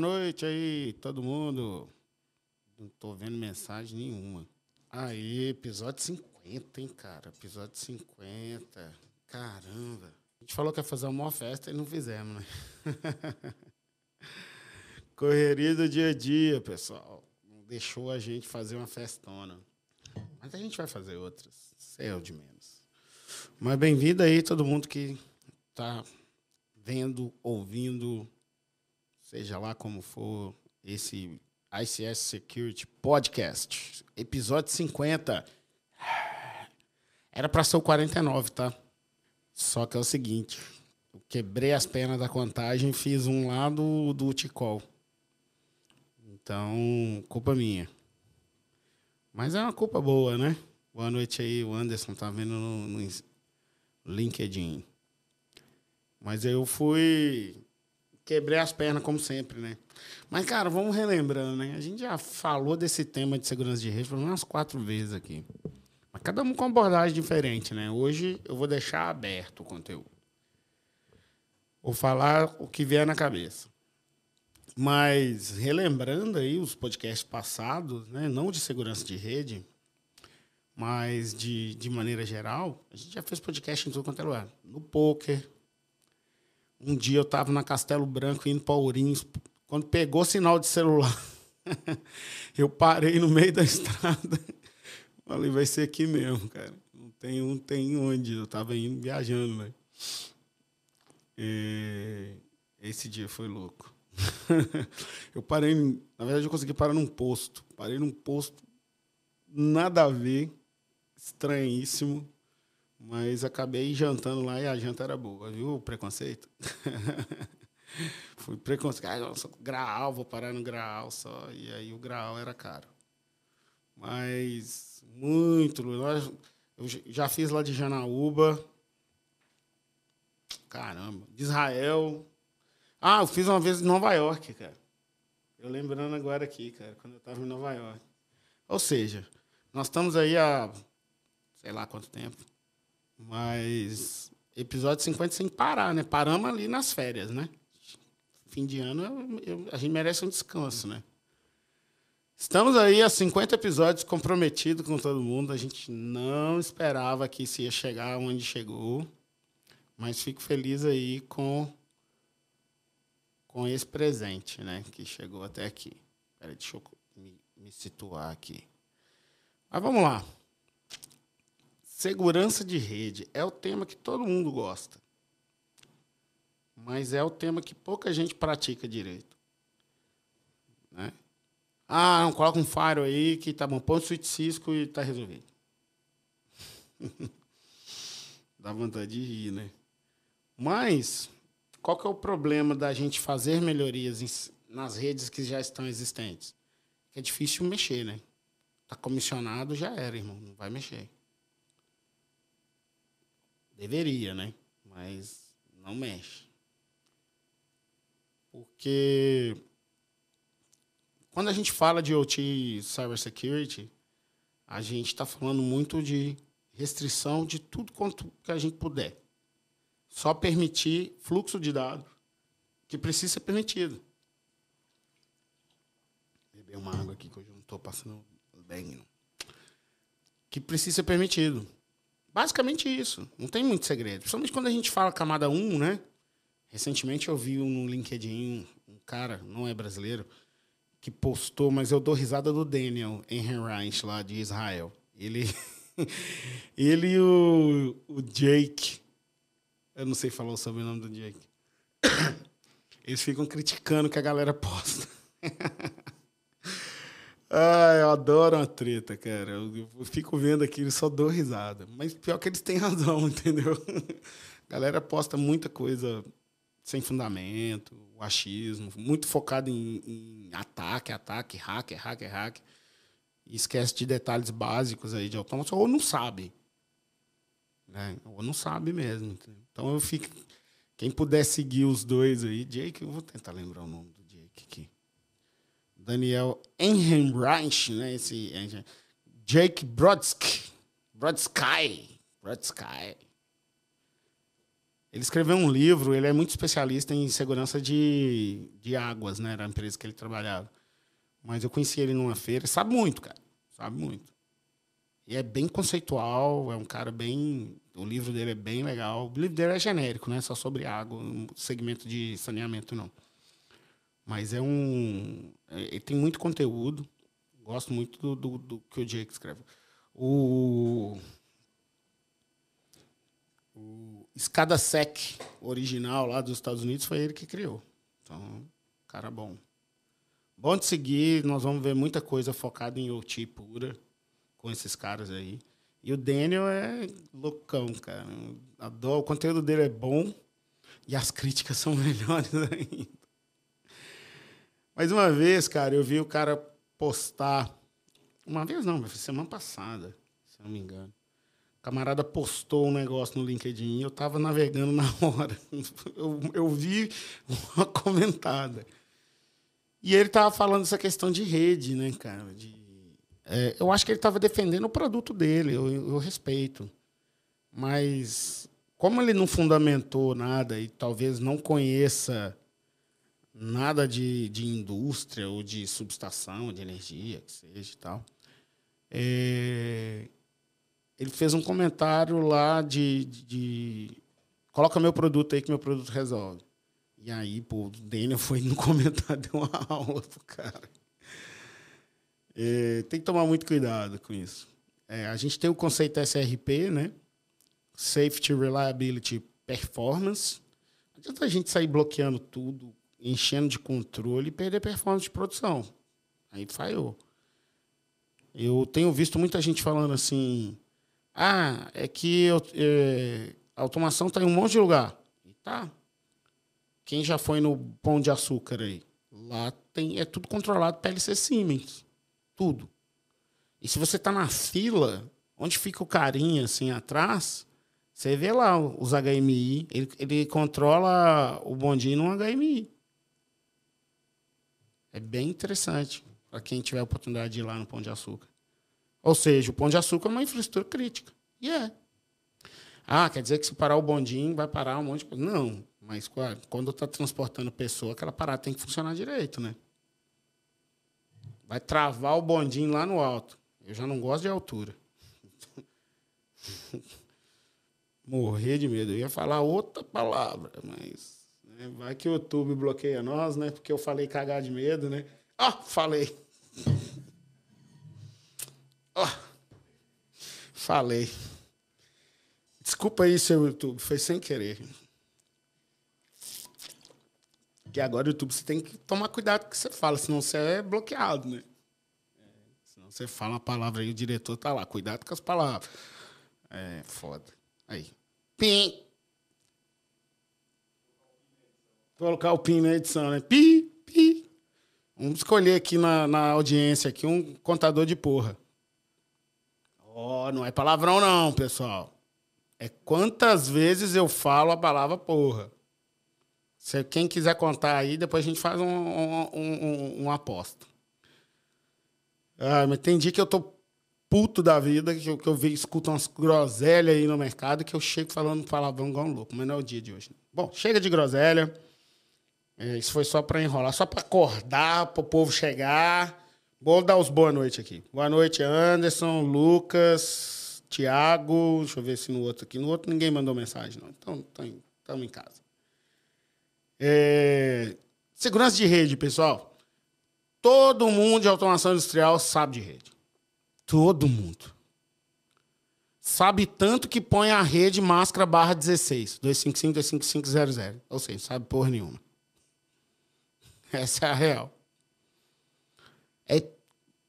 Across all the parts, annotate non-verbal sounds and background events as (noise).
noite aí, todo mundo. Não tô vendo mensagem nenhuma. Aí, episódio 50, hein, cara? Episódio 50. Caramba. A gente falou que ia fazer uma festa e não fizemos, né? (laughs) Correria do dia a dia, pessoal. Não deixou a gente fazer uma festona. Mas a gente vai fazer outras. Sei é de menos. Mas bem-vindo aí, todo mundo que tá vendo, ouvindo, seja lá como for, esse ICS Security Podcast, episódio 50. Era para ser o 49, tá? Só que é o seguinte, eu quebrei as pernas da contagem fiz um lado do Ticol. Então, culpa minha. Mas é uma culpa boa, né? Boa noite aí, o Anderson tá vendo no, no LinkedIn. Mas eu fui. Quebrei as pernas, como sempre, né? Mas, cara, vamos relembrando, né? A gente já falou desse tema de segurança de rede por umas quatro vezes aqui. Mas cada um com uma abordagem diferente, né? Hoje eu vou deixar aberto o conteúdo. Vou falar o que vier na cabeça. Mas relembrando aí os podcasts passados, né? Não de segurança de rede, mas de, de maneira geral, a gente já fez podcast em tudo quanto é lugar. No poker, um dia eu estava na Castelo Branco indo para Ourinhos. Quando pegou sinal de celular, (laughs) eu parei no meio da (laughs) estrada. Falei, vai ser aqui mesmo, cara. Não tem, não tem onde. Eu estava indo viajando, né? E esse dia foi louco. (laughs) eu parei, na verdade eu consegui parar num posto. Parei num posto, nada a ver, estranhíssimo. Mas acabei jantando lá e a janta era boa, viu? O preconceito. (laughs) Fui preconceito. Ah, graal, vou parar no graal só. E aí o graal era caro. Mas muito. Eu já fiz lá de Janaúba. Caramba. De Israel. Ah, eu fiz uma vez em Nova York, cara. Eu lembrando agora aqui, cara, quando eu estava em Nova York. Ou seja, nós estamos aí há sei lá quanto tempo. Mas episódio 50 sem parar, né? Paramos ali nas férias, né? Fim de ano, eu, a gente merece um descanso, né? Estamos aí a 50 episódios comprometidos com todo mundo. A gente não esperava que isso ia chegar onde chegou. Mas fico feliz aí com, com esse presente, né? Que chegou até aqui. Peraí, deixa eu me, me situar aqui. Mas vamos lá. Segurança de rede é o tema que todo mundo gosta. Mas é o tema que pouca gente pratica direito. Né? Ah, não, coloca um faro aí que tá bom. Põe o switch Cisco e tá resolvido. (laughs) Dá vontade de rir, né? Mas, qual que é o problema da gente fazer melhorias nas redes que já estão existentes? É difícil mexer, né? Tá comissionado, já era, irmão. Não vai mexer. Deveria, né? Mas não mexe. Porque quando a gente fala de OT Cybersecurity, a gente está falando muito de restrição de tudo quanto que a gente puder. Só permitir fluxo de dados que precisa ser permitido. Beber uma água aqui que hoje eu não estou passando bem. Não. Que precisa ser permitido. Basicamente isso. Não tem muito segredo. Principalmente quando a gente fala camada 1, né? Recentemente eu vi no LinkedIn um cara, não é brasileiro, que postou, mas eu dou risada do Daniel Ehrenreich, lá de Israel. Ele, (laughs) ele e o, o Jake, eu não sei falar o sobrenome do Jake, (coughs) eles ficam criticando que a galera posta. (laughs) Ah, eu adoro uma treta, cara. Eu, eu fico vendo aquilo e só dou risada. Mas pior que eles têm (laughs) razão, entendeu? A galera posta muita coisa sem fundamento, o achismo, muito focado em, em ataque, ataque, hacker, hacker, hacker. E esquece de detalhes básicos aí de automação, ou não sabe. Né? Ou não sabe mesmo. Então eu fico. Quem puder seguir os dois aí, Jake, eu vou tentar lembrar o nome. Daniel Ehrenreich, né? Esse Jake Brodsky, Brodsky, Brodsky. Ele escreveu um livro, ele é muito especialista em segurança de, de águas, né? Era a empresa que ele trabalhava. Mas eu conheci ele numa feira, sabe muito, cara. Sabe muito. E é bem conceitual, é um cara bem. O livro dele é bem legal. O livro dele é genérico, né? Só sobre água, segmento de saneamento, não. Mas é um. É, ele tem muito conteúdo. Gosto muito do, do, do que o Jake escreve. O. O Escada Sec original lá dos Estados Unidos foi ele que criou. Então, cara bom. Bom de seguir, nós vamos ver muita coisa focada em OT pura com esses caras aí. E o Daniel é loucão, cara. Adoro. O conteúdo dele é bom e as críticas (laughs) são melhores ainda. Mais uma vez, cara, eu vi o cara postar. Uma vez não, foi semana passada, se não me engano. O camarada postou um negócio no LinkedIn e eu estava navegando (laughs) na hora. Eu, eu vi uma comentada. E ele estava falando dessa questão de rede, né, cara? De, é, eu acho que ele estava defendendo o produto dele, eu, eu respeito. Mas, como ele não fundamentou nada e talvez não conheça nada de, de indústria ou de subestação, de energia, que seja e tal, é, ele fez um comentário lá de, de, de, coloca meu produto aí que meu produto resolve. E aí, pô, o Daniel foi no (laughs) comentário, deu uma aula pro cara. É, tem que tomar muito cuidado com isso. É, a gente tem o conceito SRP, né? Safety, Reliability, Performance. Não adianta a gente sair bloqueando tudo, enchendo de controle e perder performance de produção. Aí falhou. Eu tenho visto muita gente falando assim: ah, é que eu, é, a automação está em um monte de lugar. E tá. Quem já foi no Pão de Açúcar aí? Lá tem, é tudo controlado PLC Siemens. Tudo. E se você está na fila, onde fica o carinha assim atrás, você vê lá os HMI. Ele, ele controla o bondinho no HMI. É bem interessante para quem tiver a oportunidade de ir lá no Pão de Açúcar. Ou seja, o Pão de Açúcar é uma infraestrutura crítica. E é. Ah, quer dizer que se parar o bondinho, vai parar um monte de coisa. Não. Mas quando está transportando pessoa, aquela parada tem que funcionar direito, né? Vai travar o bondinho lá no alto. Eu já não gosto de altura. (laughs) Morrer de medo. Eu ia falar outra palavra, mas vai que o YouTube bloqueia nós, né? Porque eu falei cagar de medo, né? Ah, falei. (laughs) Oh, falei. Desculpa aí, seu YouTube, foi sem querer. Que agora o YouTube você tem que tomar cuidado com o que você fala, senão você é bloqueado, né? É, senão você fala uma palavra aí, o diretor tá lá, cuidado com as palavras. É foda. Aí. Pim. Colocar o PIN na edição, né? Pi, pi. Vamos escolher aqui na, na audiência aqui um contador de porra. Ó, oh, não é palavrão não, pessoal. É quantas vezes eu falo a palavra porra. Se quem quiser contar aí, depois a gente faz um, um, um, um aposto. Ah, mas tem dia que eu tô puto da vida, que eu, que eu vi, escuto umas groselhas aí no mercado, que eu chego falando palavrão igual um louco, mas não é o dia de hoje. Bom, chega de groselha. É, isso foi só para enrolar, só para acordar, para o povo chegar. Vou dar os boa noite aqui. Boa noite, Anderson, Lucas, Tiago. Deixa eu ver se no outro aqui. No outro ninguém mandou mensagem, não. Então, estamos em casa. É... Segurança de rede, pessoal. Todo mundo de automação industrial sabe de rede. Todo mundo. Sabe tanto que põe a rede máscara barra 16, 255, 25500. Ou seja, sabe porra nenhuma. Essa é a real. É,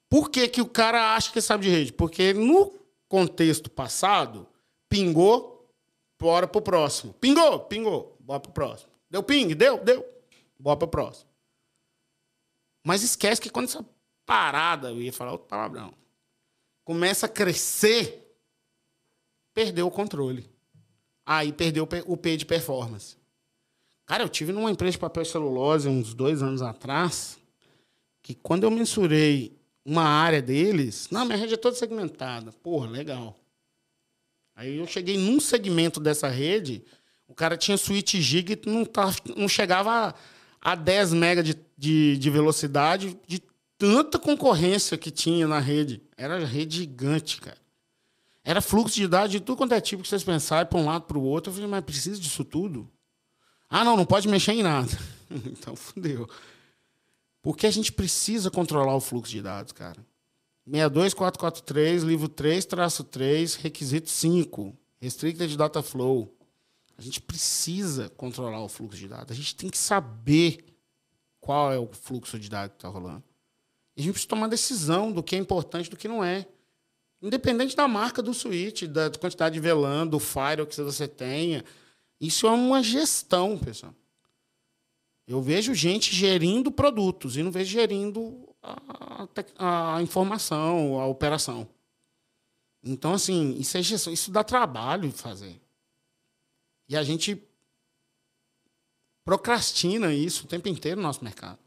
por que, que o cara acha que sabe de rede? Porque no contexto passado, pingou, bora pro próximo. Pingou, pingou, bora pro próximo. Deu ping? Deu? Deu. Bora pro próximo. Mas esquece que quando essa parada, eu ia falar outro palavrão, começa a crescer, perdeu o controle. Aí perdeu o P de performance. Cara, eu tive numa empresa de papel e celulose uns dois anos atrás, que quando eu mensurei uma área deles, não, minha rede é toda segmentada. Porra, legal. Aí eu cheguei num segmento dessa rede O cara tinha switch gig e não, tá, não chegava a, a 10 mega de, de, de velocidade de tanta concorrência que tinha na rede. Era rede gigante, cara. Era fluxo de dados de tudo quanto é tipo que vocês pensarem, para um lado, para o outro. Eu falei, mas precisa disso tudo? Ah, não, não pode mexer em nada. (laughs) então, fudeu. Porque a gente precisa controlar o fluxo de dados, cara. 62443, livro 3, traço 3, requisito 5, Restricted Data Flow. A gente precisa controlar o fluxo de dados. A gente tem que saber qual é o fluxo de dados que está rolando. E a gente precisa tomar decisão do que é importante e do que não é. Independente da marca do switch, da quantidade de VLAN, do firewall que você tenha. Isso é uma gestão, pessoal. Eu vejo gente gerindo produtos e não vejo gerindo a, a informação, a operação. Então, assim, isso é gestão, isso dá trabalho fazer. E a gente procrastina isso o tempo inteiro no nosso mercado.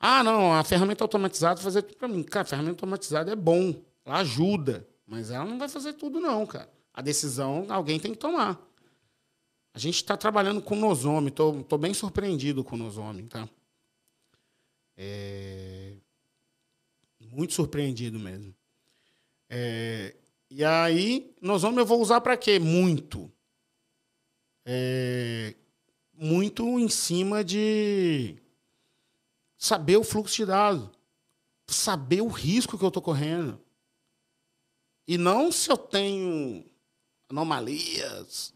Ah, não, a ferramenta automatizada vai fazer tudo para mim. Cara, a ferramenta automatizada é bom, ela ajuda, mas ela não vai fazer tudo, não, cara. A decisão alguém tem que tomar. A gente está trabalhando com o Nozome, estou bem surpreendido com o Nozome, tá? É... Muito surpreendido mesmo. É... E aí, Nozome eu vou usar para quê? Muito. É... Muito em cima de saber o fluxo de dados, saber o risco que eu estou correndo. E não se eu tenho anomalias,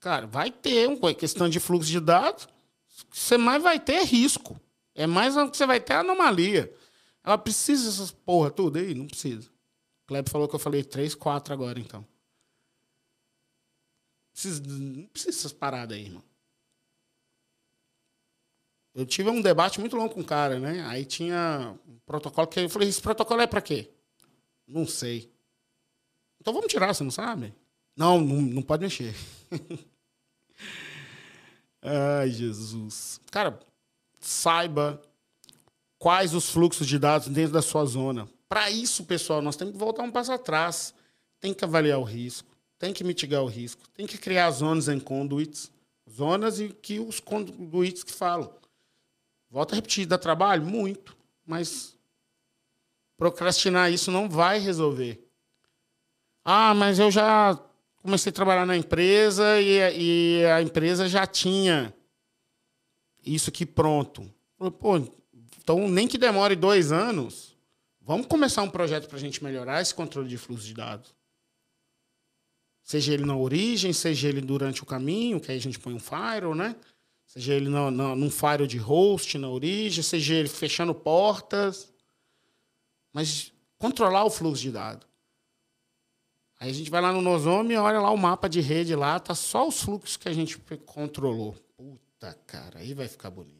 Cara, vai ter uma questão de fluxo de dados. Você mais vai ter risco. É mais que você vai ter anomalia. Ela precisa dessas porra tudo aí? Não precisa. O Kleber falou que eu falei três, quatro agora, então. Precisa, não precisa dessas paradas aí, irmão. Eu tive um debate muito longo com o cara, né? Aí tinha um protocolo que eu falei, esse protocolo é para quê? Não sei. Então vamos tirar, você não sabe? Não, não, não pode mexer. (laughs) Ai, Jesus. Cara, saiba quais os fluxos de dados dentro da sua zona. Para isso, pessoal, nós temos que voltar um passo atrás. Tem que avaliar o risco, tem que mitigar o risco, tem que criar zonas em conduits, zonas e que os conduits que falam. Volta a repetir, dá trabalho? Muito, mas procrastinar isso não vai resolver. Ah, mas eu já comecei a trabalhar na empresa e, e a empresa já tinha isso aqui pronto. Pô, então, nem que demore dois anos, vamos começar um projeto para a gente melhorar esse controle de fluxo de dados. Seja ele na origem, seja ele durante o caminho, que aí a gente põe um firewall, né? Seja ele no, no, num firewall de host na origem, seja ele fechando portas. Mas controlar o fluxo de dados. Aí a gente vai lá no Nosome e olha lá o mapa de rede lá, tá só os fluxos que a gente controlou. Puta, cara, aí vai ficar bonito.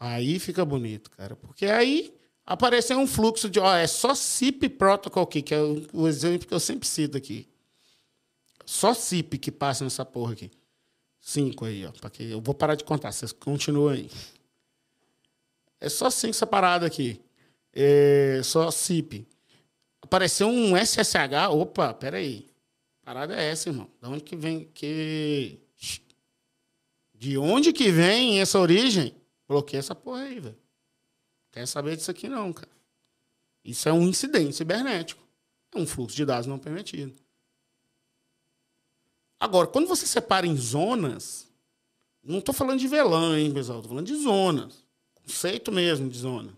Aí fica bonito, cara. Porque aí apareceu um fluxo de, ó, é só SIP Protocol aqui, que é o, exemplo que eu sempre cito aqui. Só SIP que passa nessa porra aqui. Cinco aí, ó. Porque eu vou parar de contar, vocês continuam aí. É só cinco essa parada aqui. É só SIP apareceu um SSH. Opa, peraí. Parada é essa, irmão. De onde que vem que. De onde que vem essa origem? Bloqueia essa porra aí, velho. Quer saber disso aqui, não, cara. Isso é um incidente cibernético. É um fluxo de dados não permitido. Agora, quando você separa em zonas, não estou falando de VLAN, hein, pessoal? Estou falando de zonas. Conceito mesmo de zona.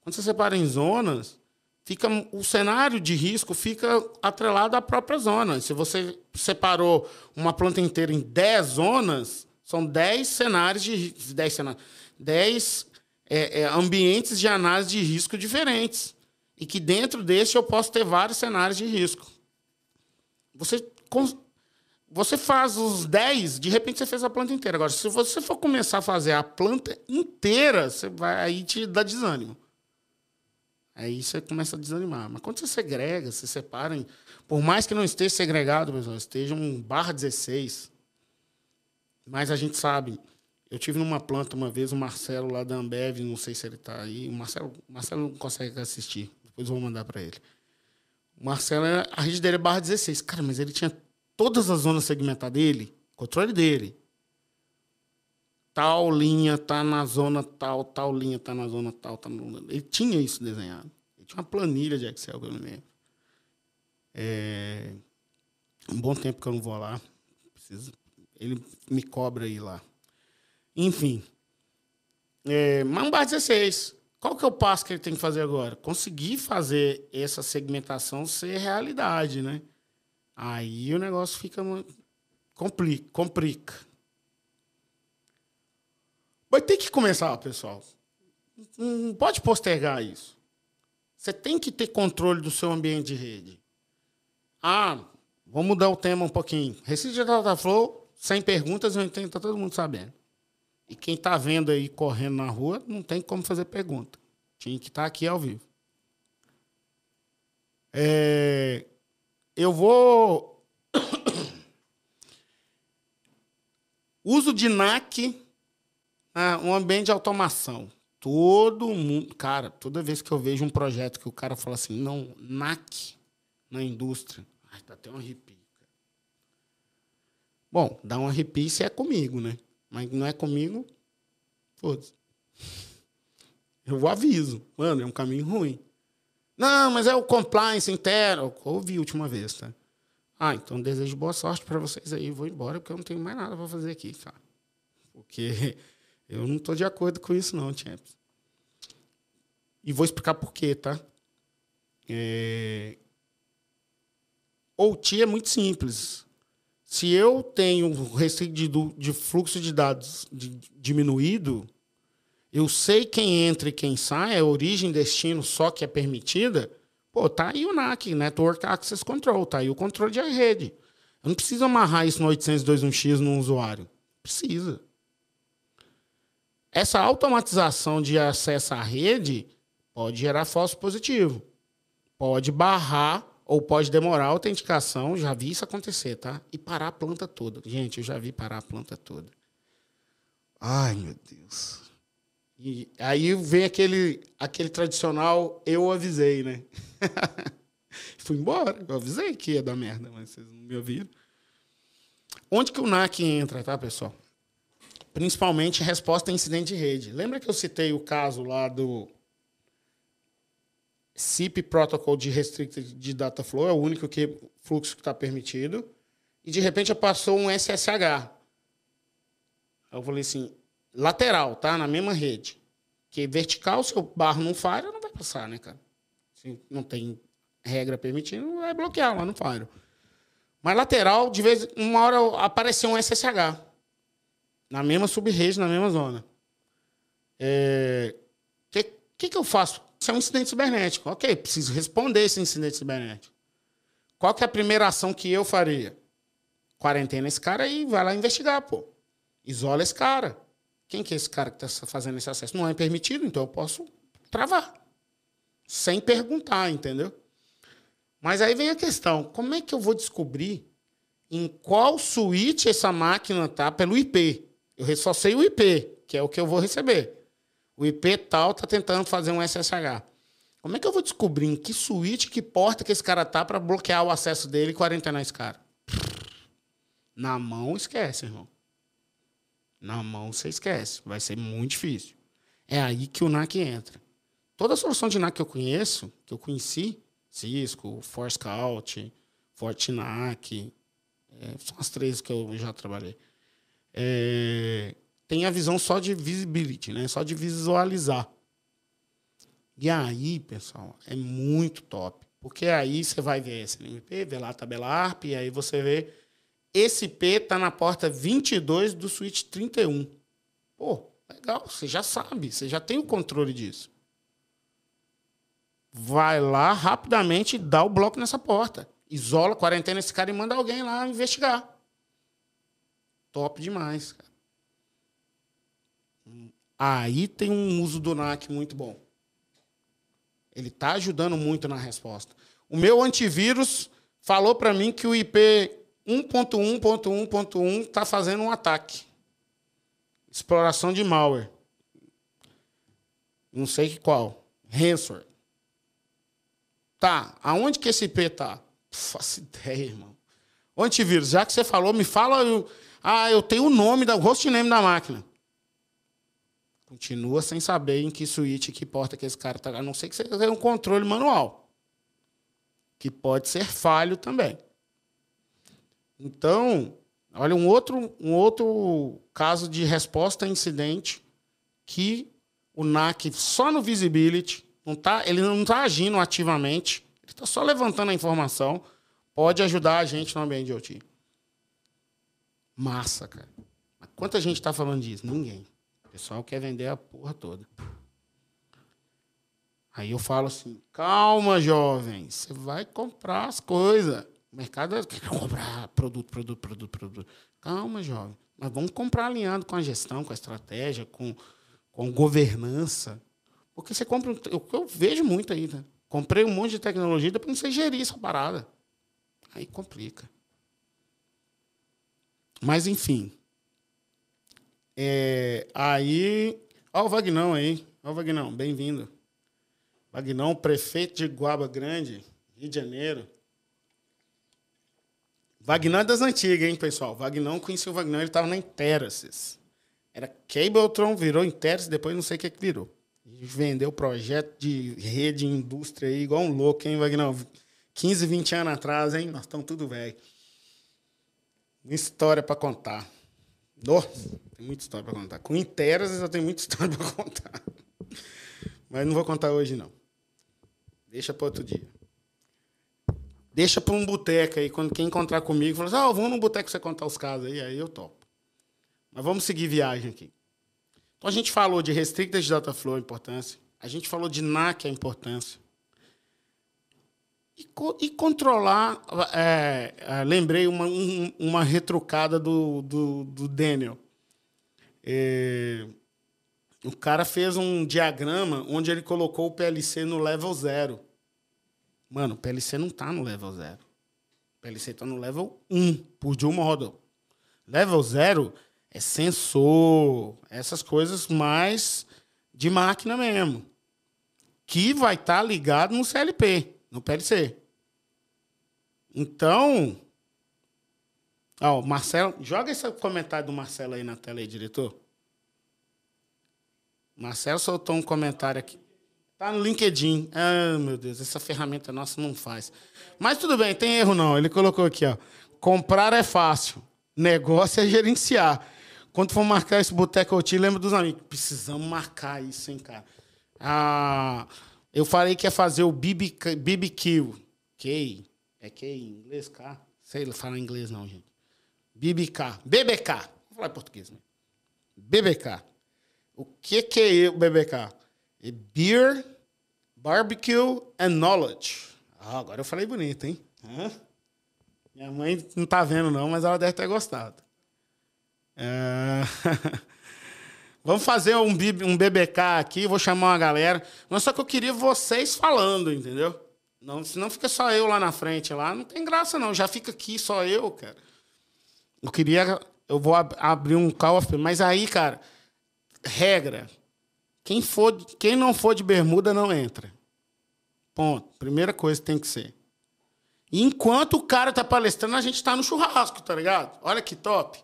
Quando você separa em zonas, fica o cenário de risco fica atrelado à própria zona. Se você separou uma planta inteira em 10 zonas, são 10 cenários de 10 cenários, 10 é, é, ambientes de análise de risco diferentes. E que dentro desse eu posso ter vários cenários de risco. Você, você faz os 10, de repente você fez a planta inteira. Agora, se você for começar a fazer a planta inteira, você vai aí te dar desânimo. Aí você começa a desanimar. Mas quando você segrega, se separa, por mais que não esteja segregado, pessoal, esteja um barra 16, mas a gente sabe. Eu tive numa planta uma vez o Marcelo lá da Ambev, não sei se ele está aí. O Marcelo, Marcelo não consegue assistir. Depois vou mandar para ele. O Marcelo, a rede dele é barra 16. Cara, mas ele tinha todas as zonas segmentadas dele, controle dele. Tal linha tá na zona tal, tal linha tá na zona tal. Tá no... Ele tinha isso desenhado. Ele tinha uma planilha de Excel que eu não lembro. É... Um bom tempo que eu não vou lá. Preciso... Ele me cobra aí lá. Enfim. É... Mas bar 16. Qual que é o passo que ele tem que fazer agora? Conseguir fazer essa segmentação ser realidade, né? Aí o negócio fica complica, complica. Vai ter que começar, pessoal. Não pode postergar isso. Você tem que ter controle do seu ambiente de rede. Ah, vamos mudar o tema um pouquinho. Recife de Dataflow, sem perguntas, eu entendo, tá todo mundo sabendo. E quem está vendo aí correndo na rua, não tem como fazer pergunta. Tinha que estar tá aqui ao vivo. É, eu vou. (coughs) Uso de NAC, ah, um ambiente de automação. Todo mundo. Cara, toda vez que eu vejo um projeto que o cara fala assim, não, NAC na indústria. Ai, dá até um arrepio. Bom, dá um arrepio se é comigo, né? Mas não é comigo, foda-se. Eu aviso. Mano, é um caminho ruim. Não, mas é o compliance interno. Ouvi a última vez, tá? Ah, então desejo boa sorte para vocês aí. Vou embora porque eu não tenho mais nada para fazer aqui, cara. Porque eu não estou de acordo com isso, não, Champs. E vou explicar por quê, tá? É... OT é muito simples. Se eu tenho receio de fluxo de dados diminuído, eu sei quem entra e quem sai, é origem, destino só que é permitida, pô, tá aí o NAC, Network Access Control, tá aí o controle de rede. Eu não preciso amarrar isso no 802.1x no usuário. Precisa. Essa automatização de acesso à rede pode gerar falso positivo. Pode barrar ou pode demorar a autenticação. Já vi isso acontecer, tá? E parar a planta toda. Gente, eu já vi parar a planta toda. Ai, meu Deus. E aí vem aquele, aquele tradicional eu avisei, né? (laughs) Fui embora. Eu avisei que ia dar merda, mas vocês não me ouviram. Onde que o NAC entra, tá, pessoal? Principalmente resposta a incidente de rede. Lembra que eu citei o caso lá do SIP Protocol de Restricted de Data Flow, é o único que, fluxo que está permitido, e de repente passou um SSH. Eu falei assim, lateral, tá? Na mesma rede. Que vertical, se o barro não falha, não vai passar, né, cara? Se não tem regra permitindo, vai bloquear lá no Fire. Mas lateral, de vez uma hora apareceu um SSH. Na mesma subrede, na mesma zona. O é, que, que, que eu faço? Isso é um incidente cibernético. Ok, preciso responder esse incidente cibernético. Qual que é a primeira ação que eu faria? Quarentena esse cara e vai lá investigar, pô. Isola esse cara. Quem que é esse cara que está fazendo esse acesso? Não é permitido, então eu posso travar. Sem perguntar, entendeu? Mas aí vem a questão: como é que eu vou descobrir em qual suíte essa máquina está pelo IP? Eu só sei o IP, que é o que eu vou receber. O IP tal está tentando fazer um SSH. Como é que eu vou descobrir em que suíte, que porta que esse cara tá para bloquear o acesso dele e quarentenar esse cara? Na mão, esquece, irmão. Na mão você esquece, vai ser muito difícil. É aí que o NAC entra. Toda solução de NAC que eu conheço, que eu conheci, Cisco, ForScout, Fortinac, é, são as três que eu já trabalhei. É, tem a visão só de visibility, né? só de visualizar. E aí, pessoal, é muito top. Porque aí você vai ver SNMP, vê lá a tabela ARP, e aí você vê esse P está na porta 22 do switch 31. Pô, legal, você já sabe, você já tem o controle disso. Vai lá rapidamente, dá o bloco nessa porta. Isola, quarentena esse cara e manda alguém lá investigar. Top demais, cara. Aí tem um uso do NAC muito bom. Ele está ajudando muito na resposta. O meu antivírus falou para mim que o IP 1.1.1.1 está fazendo um ataque. Exploração de malware. Não sei qual. Ransomware. Tá, aonde que esse IP tá? Faço (laughs) ideia, irmão. Ô, antivírus, já que você falou, me fala. Ah, eu tenho o nome, da, o host name da máquina. Continua sem saber em que switch, que porta que esse cara tá. A não ser que você tenha um controle manual. Que pode ser falho também. Então, olha, um outro, um outro caso de resposta a incidente que o NAC só no visibility, não tá, ele não está agindo ativamente, ele está só levantando a informação, pode ajudar a gente no ambiente de OT. Massa, cara. Mas quanta gente está falando disso? Ninguém. O pessoal quer vender a porra toda. Aí eu falo assim: calma, jovem, você vai comprar as coisas. O mercado quer comprar produto, produto, produto, produto. Calma, jovem. Mas vamos comprar alinhado com a gestão, com a estratégia, com, com governança. Porque você compra. Eu, eu vejo muito aí, né? Comprei um monte de tecnologia, depois não sei gerir essa parada. Aí complica. Mas, enfim. É, aí. Ó, o Vagnão aí. Ó, o Vagnão, bem-vindo. Vagnão, prefeito de Guaba Grande, Rio de Janeiro. Vagnão é das antigas, hein, pessoal? Vagnão, conheci o Vagnão, ele estava na Interasis. Era Cabletron, virou Interasis, depois não sei o que, que virou. Vendeu projeto de rede, indústria aí, igual um louco, hein, Vagnão? 15, 20 anos atrás, hein? Nós estamos tudo velho. História para contar. Nossa, tem muita história para contar. Com Interasis eu tenho muita (laughs) história para contar. Mas não vou contar hoje, não. Deixa para outro dia. Deixa para um boteco aí, quando quem encontrar comigo, fala assim, ah, vamos num boteco você contar os casos aí, aí eu topo. Mas vamos seguir viagem aqui. Então a gente falou de restricted de Dataflow, a importância. A gente falou de NAC, a importância. E, e controlar, é, é, lembrei uma, um- uma retrucada do, do, do Daniel. É, o cara fez um diagrama onde ele colocou o PLC no level zero. Mano, o PLC não tá no level zero. O PLC tá no level 1 por dual model. Level zero é sensor, essas coisas mais de máquina mesmo. Que vai estar ligado no CLP, no PLC. Então, ó, Marcelo, joga esse comentário do Marcelo aí na tela aí, diretor. Marcelo soltou um comentário aqui. Tá no LinkedIn. Ah, meu Deus, essa ferramenta nossa não faz. Mas tudo bem, tem erro não. Ele colocou aqui, ó. Comprar é fácil. Negócio é gerenciar. Quando for marcar esse boteco OT, lembra dos amigos. Precisamos marcar isso, hein, cara. Ah, eu falei que ia fazer o BB, BBQ. K. É K em inglês, K? Sei falar inglês não, gente. BBK. BBK. Vou falar em português, né? BBK. O que, que é o BBK? É Beer, Barbecue and Knowledge. Ah, agora eu falei bonito, hein? Hã? Minha mãe não tá vendo, não, mas ela deve ter gostado. É... (laughs) Vamos fazer um, um BBK aqui, vou chamar uma galera. Mas só que eu queria vocês falando, entendeu? Não, senão fica só eu lá na frente, lá. Não tem graça, não. Já fica aqui só eu, cara. Eu queria. Eu vou ab- abrir um call of mas aí, cara, regra. Quem, for, quem não for de bermuda não entra. Ponto. Primeira coisa tem que ser. Enquanto o cara tá palestrando, a gente tá no churrasco, tá ligado? Olha que top.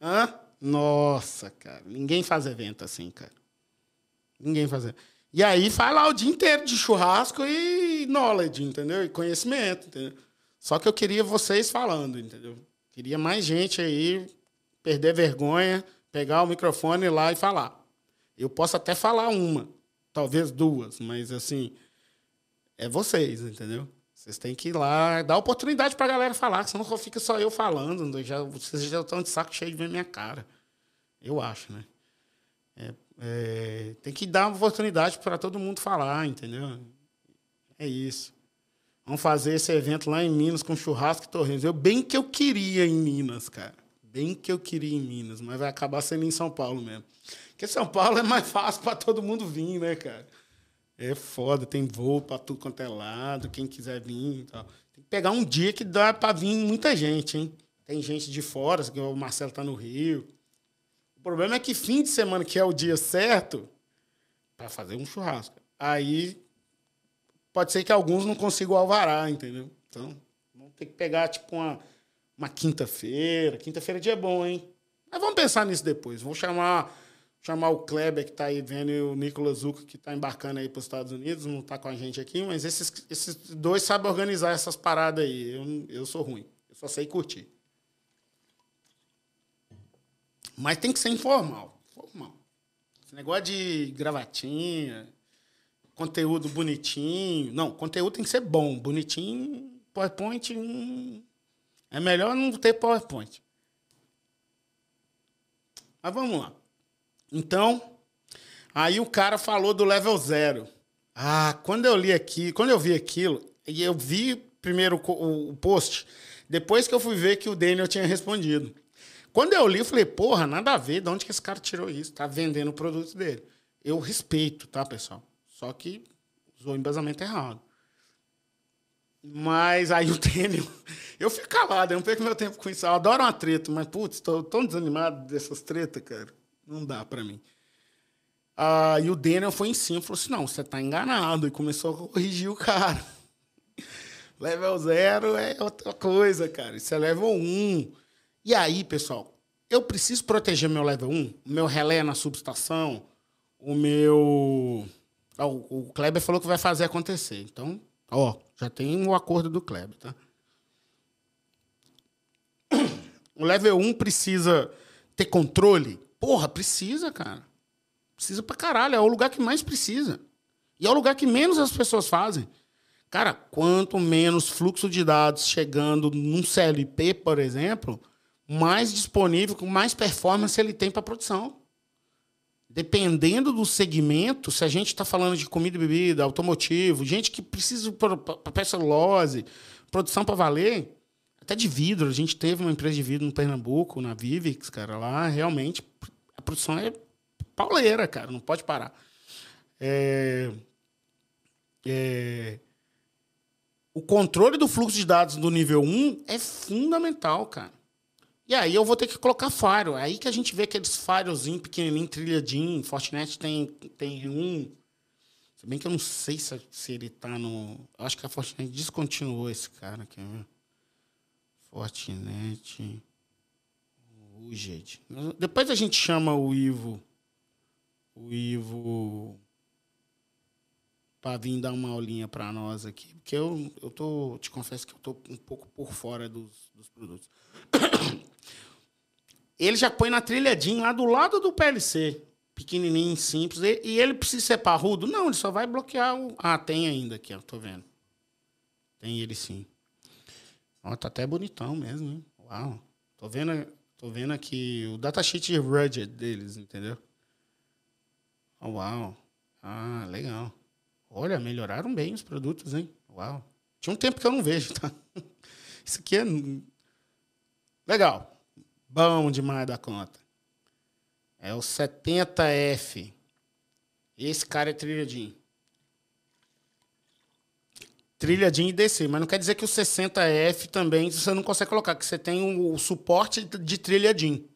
Hã? Nossa, cara. Ninguém faz evento assim, cara. Ninguém faz evento. E aí faz lá o dia inteiro de churrasco e knowledge, entendeu? E conhecimento, entendeu? Só que eu queria vocês falando, entendeu? Queria mais gente aí perder vergonha, pegar o microfone lá e falar. Eu posso até falar uma, talvez duas, mas assim, é vocês, entendeu? Vocês têm que ir lá, dar oportunidade pra galera falar, senão fica só eu falando. Já, vocês já estão de saco cheio de ver minha cara. Eu acho, né? É, é, tem que dar uma oportunidade para todo mundo falar, entendeu? É isso. Vamos fazer esse evento lá em Minas com churrasco e torresmo. Eu bem que eu queria em Minas, cara. Bem que eu queria em Minas, mas vai acabar sendo em São Paulo mesmo. Porque São Paulo é mais fácil para todo mundo vir, né, cara? É foda, tem voo para tudo quanto é lado, quem quiser vir e tal. Tem que pegar um dia que dá para vir muita gente, hein? Tem gente de fora, o Marcelo tá no Rio. O problema é que fim de semana, que é o dia certo, para fazer um churrasco. Aí pode ser que alguns não consigam alvará, entendeu? Então, vamos ter que pegar, tipo, uma, uma quinta-feira. Quinta-feira é dia bom, hein? Mas vamos pensar nisso depois. Vou chamar, chamar o Kleber, que está aí vendo, e o Nicolas Zucca, que está embarcando aí para os Estados Unidos. Não está com a gente aqui, mas esses, esses dois sabem organizar essas paradas aí. Eu, eu sou ruim. Eu só sei curtir. Mas tem que ser informal. Formal. Esse negócio de gravatinha, conteúdo bonitinho. Não, conteúdo tem que ser bom. Bonitinho, PowerPoint. Hum, é melhor não ter PowerPoint. Mas vamos lá. Então, aí o cara falou do level zero. Ah, quando eu li aqui, quando eu vi aquilo, e eu vi primeiro o post, depois que eu fui ver que o Daniel tinha respondido. Quando eu li, eu falei, porra, nada a ver, de onde que esse cara tirou isso? Tá vendendo o produto dele. Eu respeito, tá, pessoal? Só que usou o embasamento errado. Mas aí o (laughs) Daniel. Eu fico calado, eu não perco meu tempo com isso. Eu adoro uma treta, mas, putz, tô tão desanimado dessas tretas, cara. Não dá pra mim. Ah, e o Daniel foi em cima falou assim: não, você tá enganado. E começou a corrigir o cara. (laughs) level zero é outra coisa, cara. Isso é level 1. E aí, pessoal, eu preciso proteger meu level 1, meu relé na subestação, o meu. o Kleber falou que vai fazer acontecer. Então, ó, já tem o acordo do Kleber, tá? (coughs) O level 1 precisa ter controle? Porra, precisa, cara. Precisa pra caralho. É o lugar que mais precisa. E é o lugar que menos as pessoas fazem. Cara, quanto menos fluxo de dados chegando num CLP, por exemplo, mais disponível, com mais performance ele tem para produção. Dependendo do segmento, se a gente está falando de comida e bebida, automotivo, gente que precisa para celulose, produção para valer, até de vidro. A gente teve uma empresa de vidro no Pernambuco, na Vivix, cara, lá realmente produção é pauleira, cara, não pode parar. É, é, o controle do fluxo de dados do nível 1 é fundamental, cara. E aí eu vou ter que colocar faro. É aí que a gente vê aqueles farozinhos pequenininhos, trilhadinho. Fortinet tem, tem um. Se bem que eu não sei se, se ele tá no. Eu acho que a Fortinet descontinuou esse cara aqui. Fortinet. O jeito. Depois a gente chama o Ivo. O Ivo. Para vir dar uma aulinha para nós aqui. Porque eu, eu tô. Te confesso que eu tô um pouco por fora dos, dos produtos. (coughs) Ele já põe na trilhadinha lá do lado do PLC. Pequenininho, simples. E ele precisa ser parrudo? Não, ele só vai bloquear o. Ah, tem ainda aqui, ó. Tô vendo. Tem ele sim. Ó, tá até bonitão mesmo, hein? Uau. Tô vendo, tô vendo aqui o datasheet rugged deles, entendeu? Oh, uau. Ah, legal. Olha, melhoraram bem os produtos, hein? Uau. Tinha um tempo que eu não vejo, tá? (laughs) Isso aqui é legal. Bom demais da conta. É o 70F. Esse cara é trilhadinho trilhadinho e descer. Mas não quer dizer que o 60F também você não consegue colocar, que você tem o, suporte de trilhadinho.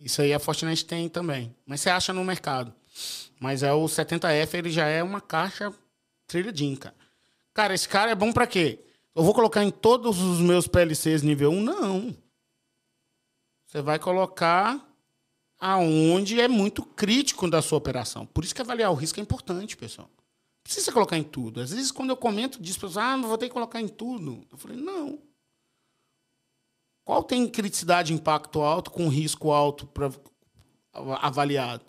Isso aí a Fortinet tem também. Mas você acha no mercado. Mas é o 70F, ele já é uma caixa trilhadinho, cara. Cara, esse cara é bom para quê? Eu vou colocar em todos os meus PLCs nível 1? Não. Você vai colocar aonde é muito crítico da sua operação. Por isso que avaliar o risco é importante, pessoal precisa colocar em tudo. Às vezes, quando eu comento, diz para ah, não vou ter que colocar em tudo. Eu falei, não. Qual tem criticidade, impacto alto, com risco alto para avaliado?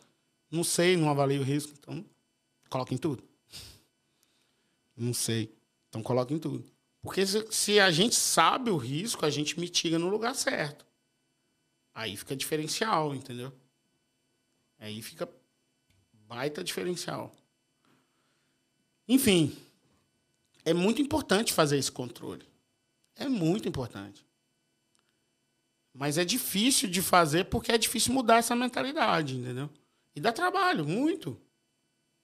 Não sei, não avalio o risco, então coloca em tudo. Não sei, então coloca em tudo. Porque se a gente sabe o risco, a gente mitiga no lugar certo. Aí fica diferencial, entendeu? Aí fica baita diferencial. Enfim, é muito importante fazer esse controle. É muito importante. Mas é difícil de fazer porque é difícil mudar essa mentalidade, entendeu? E dá trabalho, muito.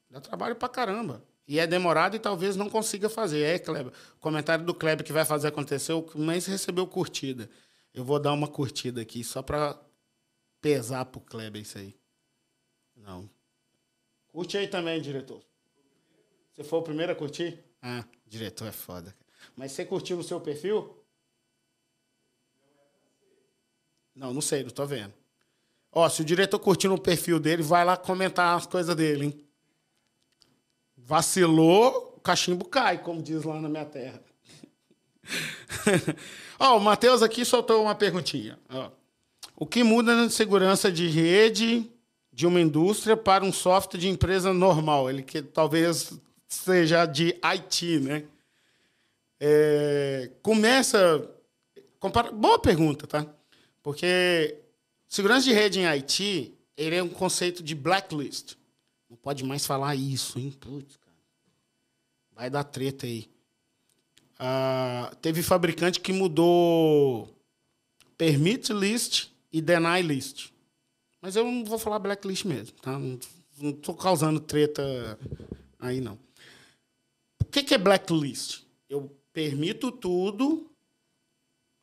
Dá trabalho pra caramba. E é demorado e talvez não consiga fazer. É, Kleber. Comentário do Kleber que vai fazer acontecer, o mais recebeu curtida. Eu vou dar uma curtida aqui só para pesar pro Kleber isso aí. Não. Curte aí também, diretor. Você foi o primeiro a curtir? Ah, diretor é foda. Mas você curtiu no seu perfil? Não, não sei, não tô vendo. Ó, se o diretor curtindo o perfil dele, vai lá comentar as coisas dele, hein? Vacilou, o cachimbo cai, como diz lá na minha terra. (laughs) Ó, o Matheus aqui soltou uma perguntinha. Ó. O que muda na segurança de rede de uma indústria para um software de empresa normal? Ele que talvez seja de IT, né? É, começa. Compara, boa pergunta, tá? Porque segurança de rede em IT ele é um conceito de blacklist. Não pode mais falar isso, hein? Putz, cara. Vai dar treta aí. Ah, teve fabricante que mudou permit list e deny list. Mas eu não vou falar blacklist mesmo, tá? Não estou causando treta aí, não. Que, que é blacklist? Eu permito tudo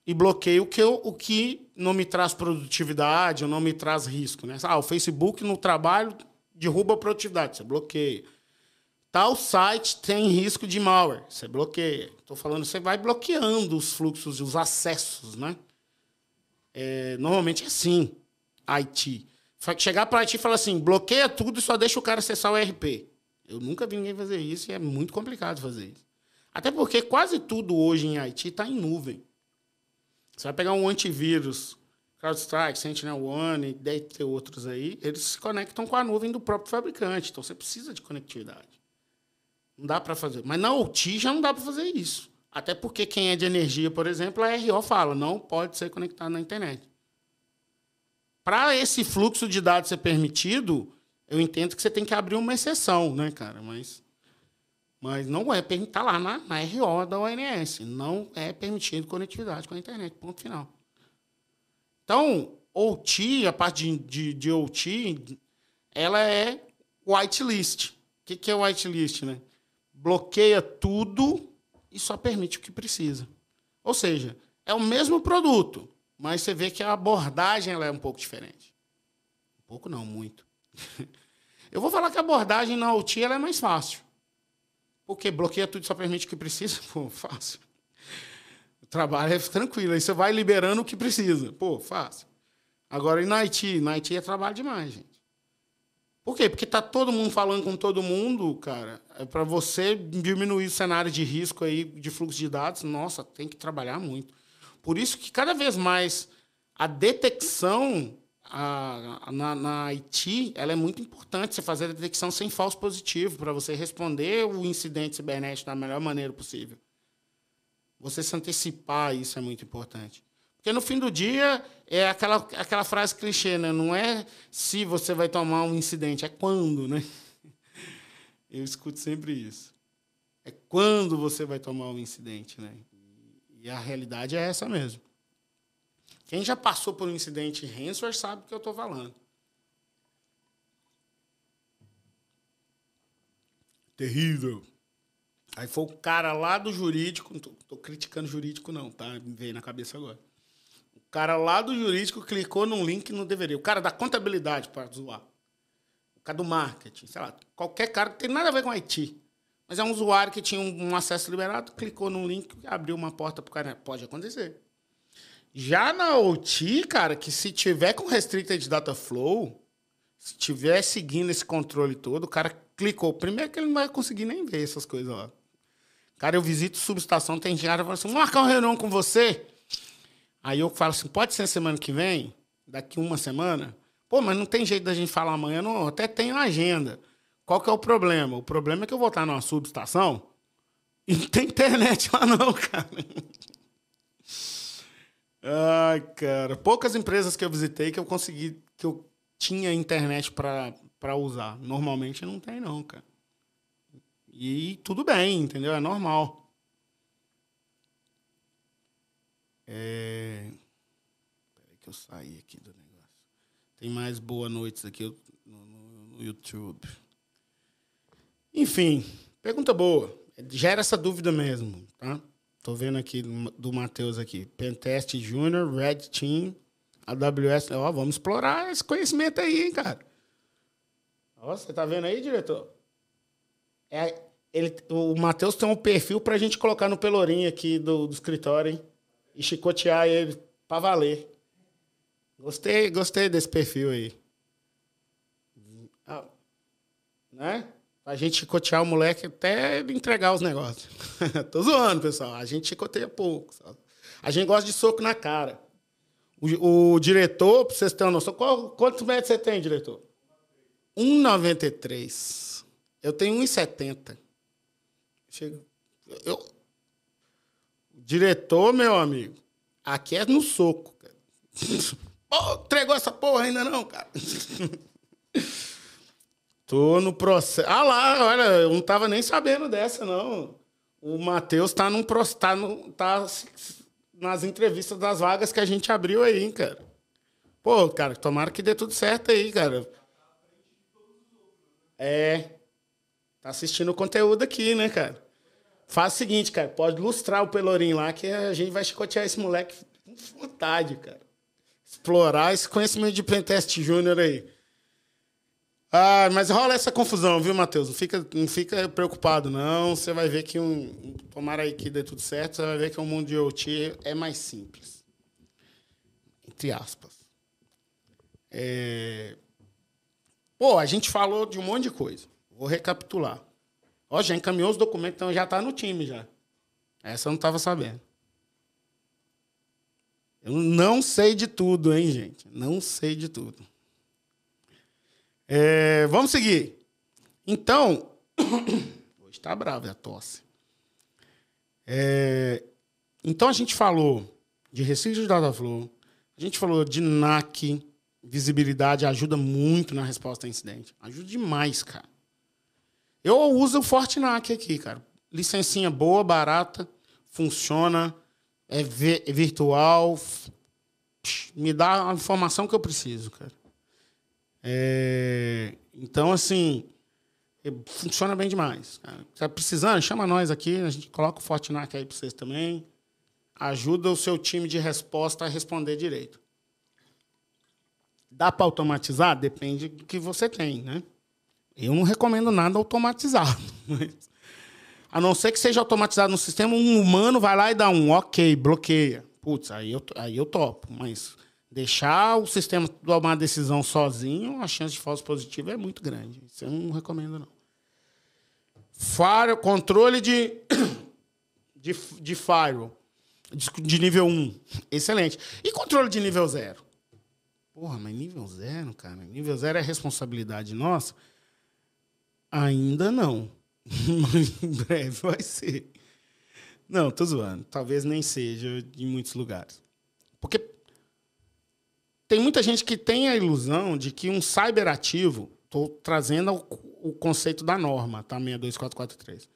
e bloqueio o que, eu, o que não me traz produtividade ou não me traz risco. Né? Ah, o Facebook no trabalho derruba a produtividade, você bloqueia. Tal site tem risco de malware, você bloqueia. Estou falando, você vai bloqueando os fluxos, os acessos, né? É, normalmente é assim, IT. Chegar para IT e falar assim, bloqueia tudo e só deixa o cara acessar o RP. Eu nunca vi ninguém fazer isso e é muito complicado fazer isso. Até porque quase tudo hoje em IT está em nuvem. Você vai pegar um antivírus, CrowdStrike, SentinelOne, deve ter outros aí, eles se conectam com a nuvem do próprio fabricante. Então você precisa de conectividade. Não dá para fazer. Mas na OT já não dá para fazer isso. Até porque quem é de energia, por exemplo, a RO fala, não pode ser conectado na internet. Para esse fluxo de dados ser permitido, eu entendo que você tem que abrir uma exceção, né, cara? Mas, mas não é permitido, tá lá na, na RO da ONS. Não é permitido conectividade com a internet, ponto final. Então, OT, a parte de, de, de OT, ela é whitelist. O que, que é whitelist, né? bloqueia tudo e só permite o que precisa. Ou seja, é o mesmo produto, mas você vê que a abordagem ela é um pouco diferente. Um pouco não, muito. (laughs) Eu vou falar que a abordagem na OT ela é mais fácil. Porque bloqueia tudo só permite o que precisa. (laughs) Pô, fácil. O trabalho é tranquilo. Aí você vai liberando o que precisa. Pô, fácil. Agora, e na IT? Na IT é trabalho demais, gente. Por quê? Porque tá todo mundo falando com todo mundo, cara. É para você diminuir o cenário de risco aí de fluxo de dados, nossa, tem que trabalhar muito. Por isso que cada vez mais a detecção a, na, na IT ela é muito importante. Você fazer a detecção sem falso positivo para você responder o incidente cibernético da melhor maneira possível. Você se antecipar isso é muito importante. Porque no fim do dia é aquela, aquela frase clichê, né? Não é se você vai tomar um incidente, é quando, né? (laughs) Eu escuto sempre isso. É quando você vai tomar um incidente, né? E a realidade é essa mesmo. Quem já passou por um incidente ransomware sabe o que eu estou falando. Terrível. Aí foi o cara lá do jurídico, não tô, criticando jurídico não, tá? Me veio na cabeça agora cara lá do jurídico clicou num link que não deveria. O cara da contabilidade, para zoar. O cara do marketing, sei lá. Qualquer cara que tem nada a ver com IT. Mas é um usuário que tinha um acesso liberado, clicou num link e abriu uma porta para o cara. Pode acontecer. Já na OT, cara, que se tiver com restricted data flow, se tiver seguindo esse controle todo, o cara clicou. Primeiro que ele não vai conseguir nem ver essas coisas lá. Cara, eu visito subestação, tem gente que fala assim, marcar uma reunião com você. Aí eu falo assim, pode ser semana que vem? Daqui uma semana? Pô, mas não tem jeito da gente falar amanhã, não. Até tenho agenda. Qual que é o problema? O problema é que eu vou estar numa subestação e não tem internet lá não, cara. Ai, cara. Poucas empresas que eu visitei que eu consegui, que eu tinha internet para usar. Normalmente não tem, não, cara. E tudo bem, entendeu? É normal. É... Peraí que eu saí aqui do negócio. Tem mais boa noites aqui no, no, no YouTube. Enfim, pergunta boa. Gera essa dúvida mesmo, tá? Tô vendo aqui do Matheus aqui. Pentest Junior, Red Team, AWS. Ó, vamos explorar esse conhecimento aí, hein, cara. Ó, você tá vendo aí, diretor? É, ele, o Matheus tem um perfil pra gente colocar no pelourinho aqui do, do escritório, hein? e chicotear ele para valer. Gostei, gostei desse perfil aí. Ah, né? A gente chicotear o moleque até entregar os negócios. (laughs) Tô zoando, pessoal. A gente chicoteia pouco. Sabe? A gente gosta de soco na cara. O, o diretor, pra vocês terem noção, qual, quantos metros você tem, diretor? 1,93. Eu tenho 1,70. Chego, eu, diretor, meu amigo, aqui é no soco. Cara. (laughs) entregou essa porra ainda não, cara? (laughs) Tô no processo. Ah lá, olha, eu não tava nem sabendo dessa, não. O Matheus tá, num, tá, no, tá nas entrevistas das vagas que a gente abriu aí, cara. Pô, cara, tomara que dê tudo certo aí, cara. É. Tá assistindo o conteúdo aqui, né, cara? Faz o seguinte, cara, pode lustrar o Pelourinho lá que a gente vai chicotear esse moleque com vontade, cara. Explorar esse conhecimento de pentest júnior aí. Ah, mas rola essa confusão, viu, Matheus? Não fica, não fica preocupado, não. Você vai ver que um. Tomara aí que dê tudo certo, você vai ver que o mundo de OT é mais simples. Entre aspas. É... Pô, a gente falou de um monte de coisa. Vou recapitular. Ó, já encaminhou os documentos, então já está no time já. Essa eu não estava sabendo. Eu não sei de tudo, hein, gente? Não sei de tudo. É, vamos seguir. Então, (coughs) hoje está bravo é a tosse. É, então a gente falou de Recife de Dataflow, a gente falou de NAC, visibilidade ajuda muito na resposta a incidente. Ajuda demais, cara. Eu uso o Fortnite aqui, cara. Licencinha boa, barata, funciona, é, é virtual, me dá a informação que eu preciso, cara. É, então, assim, é, funciona bem demais. Cara. Tá precisando? Chama nós aqui, a gente coloca o Fortnite aí para vocês também. Ajuda o seu time de resposta a responder direito. Dá para automatizar? Depende do que você tem, né? Eu não recomendo nada automatizado. (laughs) Mas, a não ser que seja automatizado no sistema, um humano vai lá e dá um ok, bloqueia. Putz, aí eu, aí eu topo. Mas deixar o sistema tomar uma decisão sozinho, a chance de falso positivo é muito grande. Isso eu não recomendo, não. Firewall, controle de, (coughs) de, de firewall, de, de nível 1. Excelente. E controle de nível 0? Porra, mas nível 0, cara? Nível 0 é responsabilidade nossa? Ainda não. (laughs) Mas em breve vai ser. Não, tô zoando. Talvez nem seja em muitos lugares. Porque tem muita gente que tem a ilusão de que um cyberativo, estou trazendo o, o, conceito da norma, tá? 62443.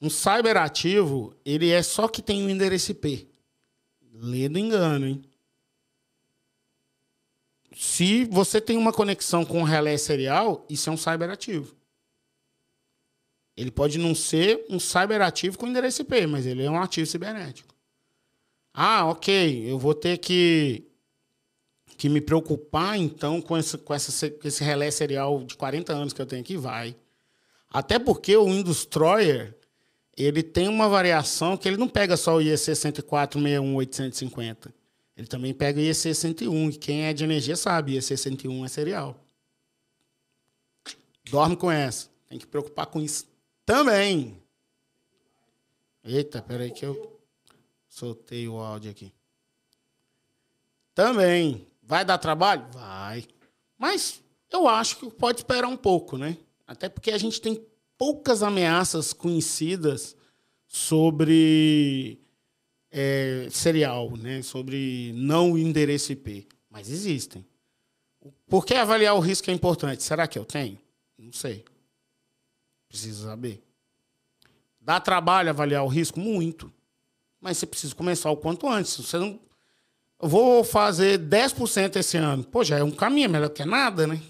Um cyberativo, ele é só que tem um endereço IP. Lê do engano, hein? Se você tem uma conexão com o relé serial, isso é um cyberativo. Ele pode não ser um cyberativo com endereço IP, mas ele é um ativo cibernético. Ah, ok, eu vou ter que que me preocupar, então, com esse, com essa, esse relé serial de 40 anos que eu tenho aqui, vai. Até porque o Windows Destroyer, ele tem uma variação que ele não pega só o IEC 104.61.850. Ele também pega o IEC 101, e quem é de energia sabe, IEC 101 é serial. Dorme com essa. Tem que preocupar com isso também. Eita, peraí que eu soltei o áudio aqui. Também. Vai dar trabalho? Vai. Mas eu acho que pode esperar um pouco, né? Até porque a gente tem poucas ameaças conhecidas sobre é, serial, né? sobre não endereço IP. Mas existem. Por que avaliar o risco é importante? Será que eu tenho? Não sei. Preciso saber. Dá trabalho avaliar o risco? Muito. Mas você precisa começar o quanto antes. Você não vou fazer 10% esse ano. Pô, já é um caminho, melhor que nada, né?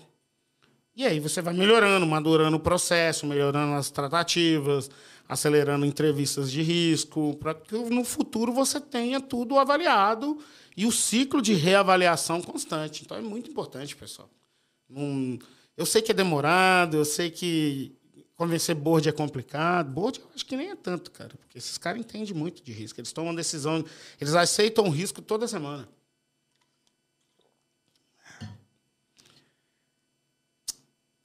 E aí você vai melhorando, madurando o processo, melhorando as tratativas, acelerando entrevistas de risco, para que no futuro você tenha tudo avaliado e o ciclo de reavaliação constante. Então é muito importante, pessoal. eu sei que é demorado, eu sei que Convencer board é complicado. Board eu acho que nem é tanto, cara. Porque esses caras entendem muito de risco. Eles tomam decisão, eles aceitam risco toda semana.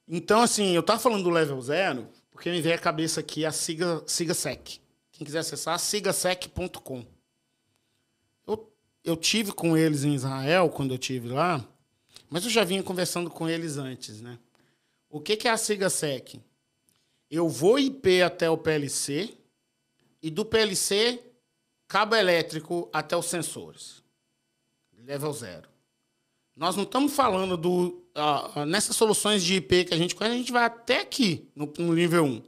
Então, assim, eu tava falando do level zero, porque me veio à cabeça aqui a siga, siga sec. Quem quiser acessar, sigasec.com. Eu, eu tive com eles em Israel, quando eu tive lá, mas eu já vinha conversando com eles antes, né? O que, que é a siga sec? Eu vou IP até o PLC e do PLC, cabo elétrico até os sensores. Level zero. Nós não estamos falando do. Uh, nessas soluções de IP que a gente conhece, a gente vai até aqui, no, no nível 1.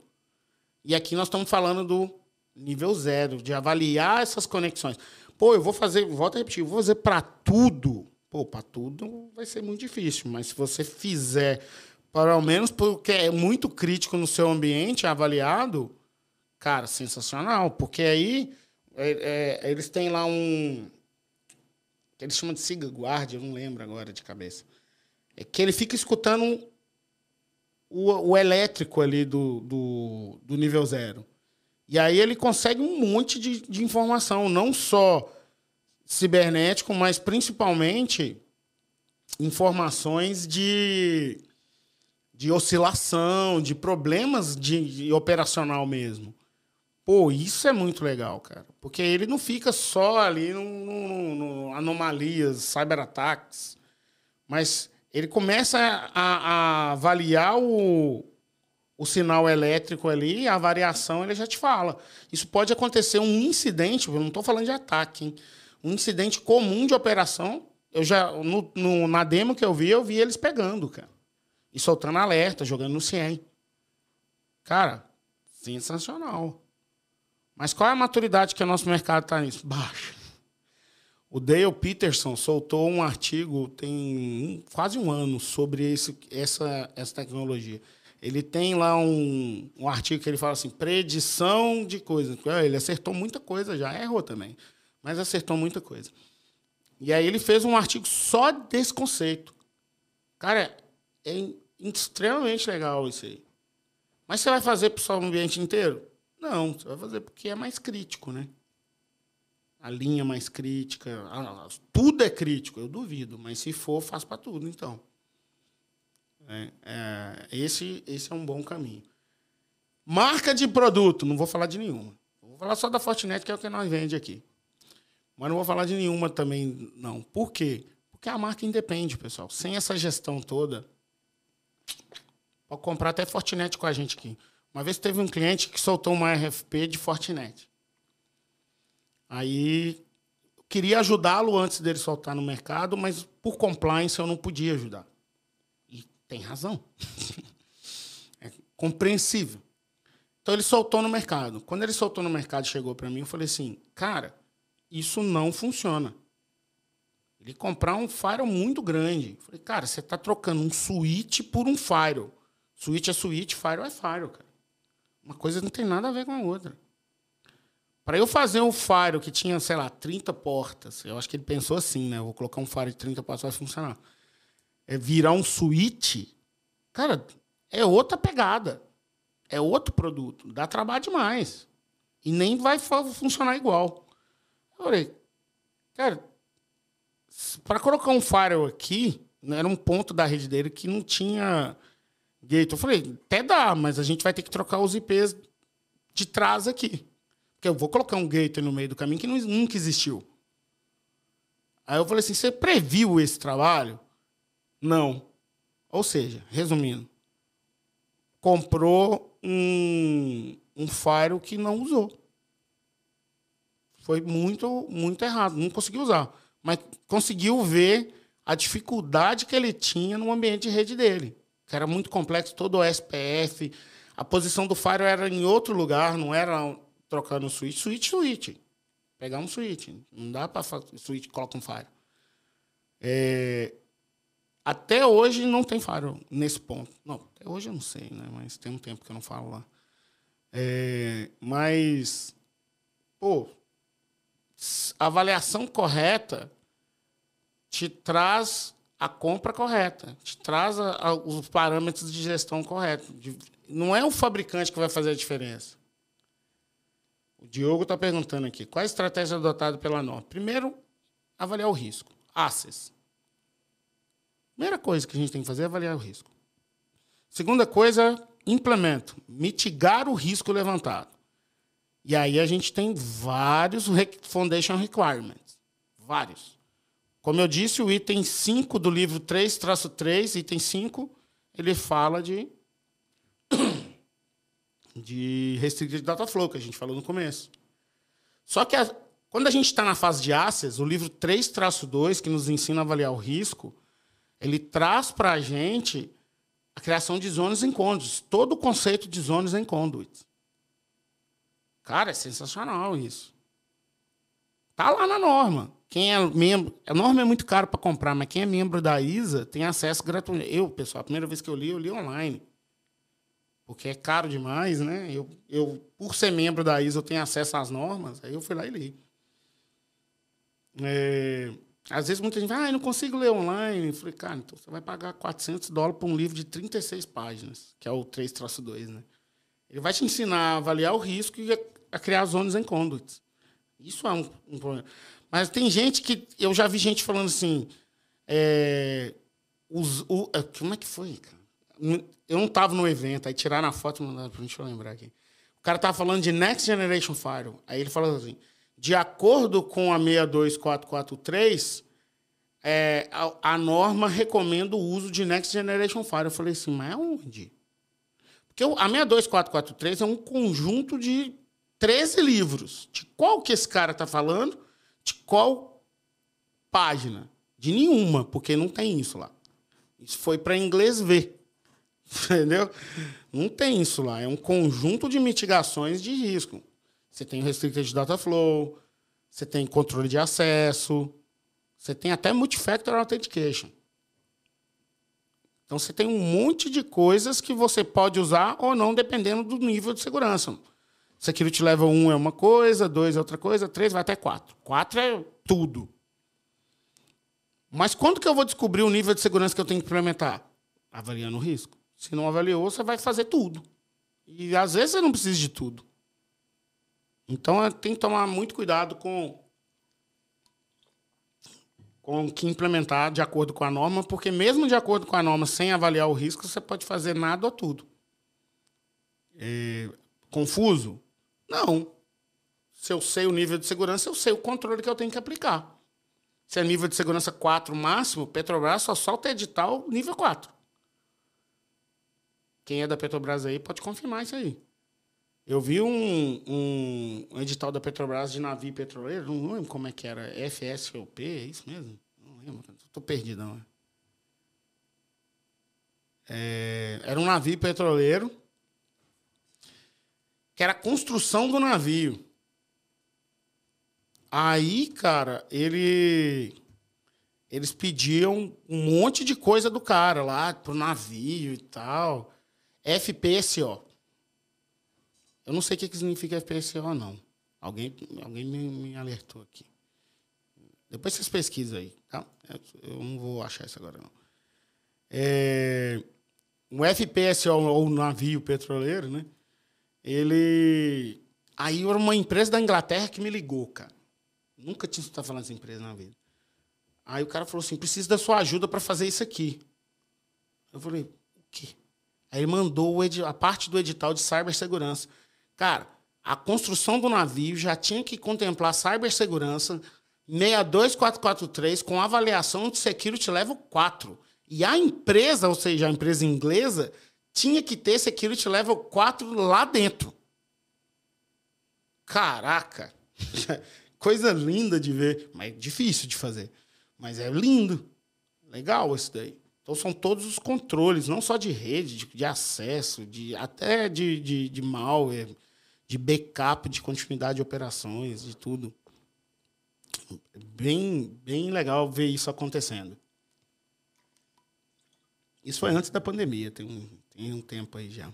E aqui nós estamos falando do nível zero, de avaliar essas conexões. Pô, eu vou fazer, volto a repetir, vou fazer para tudo. Pô, para tudo vai ser muito difícil, mas se você fizer, para ao menos porque é muito crítico no seu ambiente avaliado, cara, sensacional. Porque aí é, é, eles têm lá um, que eles chamam de Siga Guard, eu não lembro agora de cabeça. É que ele fica escutando o, o elétrico ali do, do, do, nível zero. E aí ele consegue um monte de, de informação, não só cibernético, mas principalmente informações de, de oscilação, de problemas de, de operacional mesmo. Pô, isso é muito legal, cara. Porque ele não fica só ali no, no, no anomalias, cyberataques, mas ele começa a, a, avaliar o, o sinal elétrico ali, a variação ele já te fala. Isso pode acontecer um incidente, eu não estou falando de ataque, hein? um incidente comum de operação. Eu já no, no, na demo que eu vi, eu vi eles pegando, cara, e soltando alerta, jogando no CIEM. Cara, sensacional. Mas qual é a maturidade que o nosso mercado está nisso? Baixa. O Dale Peterson soltou um artigo tem quase um ano sobre esse, essa, essa tecnologia. Ele tem lá um, um artigo que ele fala assim: predição de coisas. Ele acertou muita coisa já, errou também, mas acertou muita coisa. E aí ele fez um artigo só desse conceito. Cara, é extremamente legal isso aí. Mas você vai fazer para o seu ambiente inteiro? Não, você vai fazer porque é mais crítico, né? A linha mais crítica, tudo é crítico, eu duvido, mas se for, faz para tudo, então. É, é, esse, esse é um bom caminho. Marca de produto, não vou falar de nenhuma. Vou falar só da Fortinet, que é o que nós vende aqui. Mas não vou falar de nenhuma também, não. Por quê? Porque a marca independe, pessoal. Sem essa gestão toda, pode comprar até Fortinet com a gente aqui. Uma vez teve um cliente que soltou uma RFP de Fortinet. Aí queria ajudá-lo antes dele soltar no mercado, mas por compliance eu não podia ajudar. E tem razão. (laughs) é compreensível. Então ele soltou no mercado. Quando ele soltou no mercado, chegou para mim, eu falei assim: "Cara, isso não funciona. Ele comprar um firewall muito grande. Falei: "Cara, você está trocando um switch por um firewall. Switch é switch, firewall é firewall, cara. Uma coisa não tem nada a ver com a outra. Para eu fazer um faro que tinha, sei lá, 30 portas, eu acho que ele pensou assim, né? Eu vou colocar um faro de 30 portas, vai funcionar. É virar um switch, cara, é outra pegada. É outro produto. Dá trabalho demais. E nem vai funcionar igual. Eu falei, cara, para colocar um firewall aqui, era um ponto da rede dele que não tinha Gate. Eu falei, até dá, mas a gente vai ter que trocar os IPs de trás aqui. Porque eu vou colocar um gateway no meio do caminho que nunca existiu. Aí eu falei assim, você previu esse trabalho? Não. Ou seja, resumindo, comprou um, um Fire que não usou. Foi muito, muito errado. Não conseguiu usar. Mas conseguiu ver a dificuldade que ele tinha no ambiente de rede dele que era muito complexo, todo o SPF. A posição do Fire era em outro lugar, não era trocando switch. Switch, switch. Pegar um switch. Não dá para switch, coloca um Fire. É... Até hoje não tem Fire nesse ponto. Não, até hoje eu não sei, né? Mas tem um tempo que eu não falo lá. É... Mas, pô, a avaliação correta te traz a compra correta, te traz a, a, os parâmetros de gestão corretos. Não é o fabricante que vai fazer a diferença. O Diogo está perguntando aqui: qual a estratégia adotada pela norma? Primeiro, avaliar o risco. Access. Primeira coisa que a gente tem que fazer é avaliar o risco. Segunda coisa, implemento, mitigar o risco levantado. E aí a gente tem vários foundation requirements, vários. Como eu disse, o item 5 do livro 3-3, item 5, ele fala de (coughs) de restricted data flow, que a gente falou no começo. Só que a, quando a gente está na fase de assets, o livro 3-2, que nos ensina a avaliar o risco, ele traz para a gente a criação de zonas em conduits, todo o conceito de zonas em conduits. Cara, é sensacional isso. Tá lá na norma. Quem é membro, a norma é muito caro para comprar, mas quem é membro da ISA tem acesso gratuito. Eu, pessoal, a primeira vez que eu li, eu li online porque é caro demais, né? Eu, eu, por ser membro da ISO, eu tenho acesso às normas, aí eu fui lá e li. É, às vezes muita gente vai, ah, eu não consigo ler online. Eu falei, cara, então você vai pagar 400 dólares por um livro de 36 páginas, que é o 3-2, né? Ele vai te ensinar a avaliar o risco e a criar zonas em conduits. Isso é um, um, problema. Mas tem gente que. Eu já vi gente falando assim. É, os, o, é, como é que foi, cara? Eu não estava no evento, aí tiraram a foto e mandaram pra gente, lembrar aqui. O cara estava falando de Next Generation Firewall. Aí ele falou assim: de acordo com a 62443, é, a, a, norma recomenda o uso de Next Generation Firewall. Eu falei assim, mas aonde? Porque a 62443 é um conjunto de 13 livros. De qual que esse cara está falando? De qual página? De nenhuma, porque não tem isso lá. Isso foi para inglês ver. (laughs) Entendeu? Não tem isso lá. É um conjunto de mitigações de risco. Você tem restricted data flow, você tem controle de acesso, você tem até multifactor authentication. Então você tem um monte de coisas que você pode usar ou não, dependendo do nível de segurança. Security level 1 é uma coisa, 2 é outra coisa, 3 vai até 4. 4 é tudo. Mas quando que eu vou descobrir o nível de segurança que eu tenho que implementar? Avaliando o risco. Se não avaliou, você vai fazer tudo. E às vezes você não precisa de tudo. Então é, tem que tomar muito cuidado com com que implementar de acordo com a norma, porque mesmo de acordo com a norma, sem avaliar o risco, você pode fazer nada ou tudo. É, confuso? Não. Se eu sei o nível de segurança, eu sei o controle que eu tenho que aplicar. Se é nível de segurança 4 máximo, Petrobras só solta edital nível 4. Quem é da Petrobras aí pode confirmar isso aí. Eu vi um, um, edital da Petrobras de navio petroleiro, não lembro como é que era, FSOP, é isso mesmo? Não lembro, estou perdido. Não. É, era um navio petroleiro que era a construção do navio. Aí, cara, ele eles pediam um monte de coisa do cara lá pro navio e tal. FPSO. Eu não sei o que significa FPSO, não. Alguém, alguém me, me alertou aqui. Depois vocês pesquisam aí, tá? Eu não vou achar isso agora, não. É, o FPSO, ou navio petroleiro, né? Ele... Aí era uma empresa da Inglaterra que me ligou, cara. Nunca tinha escutado falar dessa empresa na vida. Aí o cara falou assim, preciso da sua ajuda para fazer isso aqui. Eu falei, o quê? Aí ele mandou a parte do edital de cibersegurança. Cara, a construção do navio já tinha que contemplar cibersegurança 62443 com avaliação de security level 4. E a empresa, ou seja, a empresa inglesa, tinha que ter security level 4 lá dentro. Caraca! (laughs) Coisa linda de ver, mas difícil de fazer. Mas é lindo. Legal isso daí. Então, são todos os controles, não só de rede, de, de acesso, de, até de, de, de malware, de backup, de continuidade de operações, de tudo. Bem, bem legal ver isso acontecendo. Isso foi antes da pandemia, tem um, tem um tempo aí já.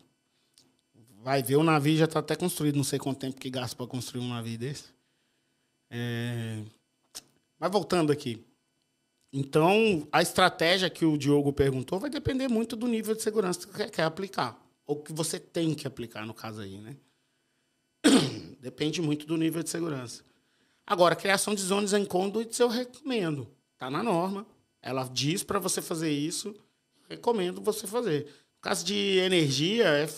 Vai ver, o navio já está até construído, não sei quanto tempo que gasta para construir um navio desse. É... Mas voltando aqui. Então, a estratégia que o Diogo perguntou vai depender muito do nível de segurança que você quer aplicar. Ou que você tem que aplicar, no caso aí, né? (coughs) Depende muito do nível de segurança. Agora, criação de zonas em conduits eu recomendo. Está na norma. Ela diz para você fazer isso. Recomendo você fazer. Caso de energia, é,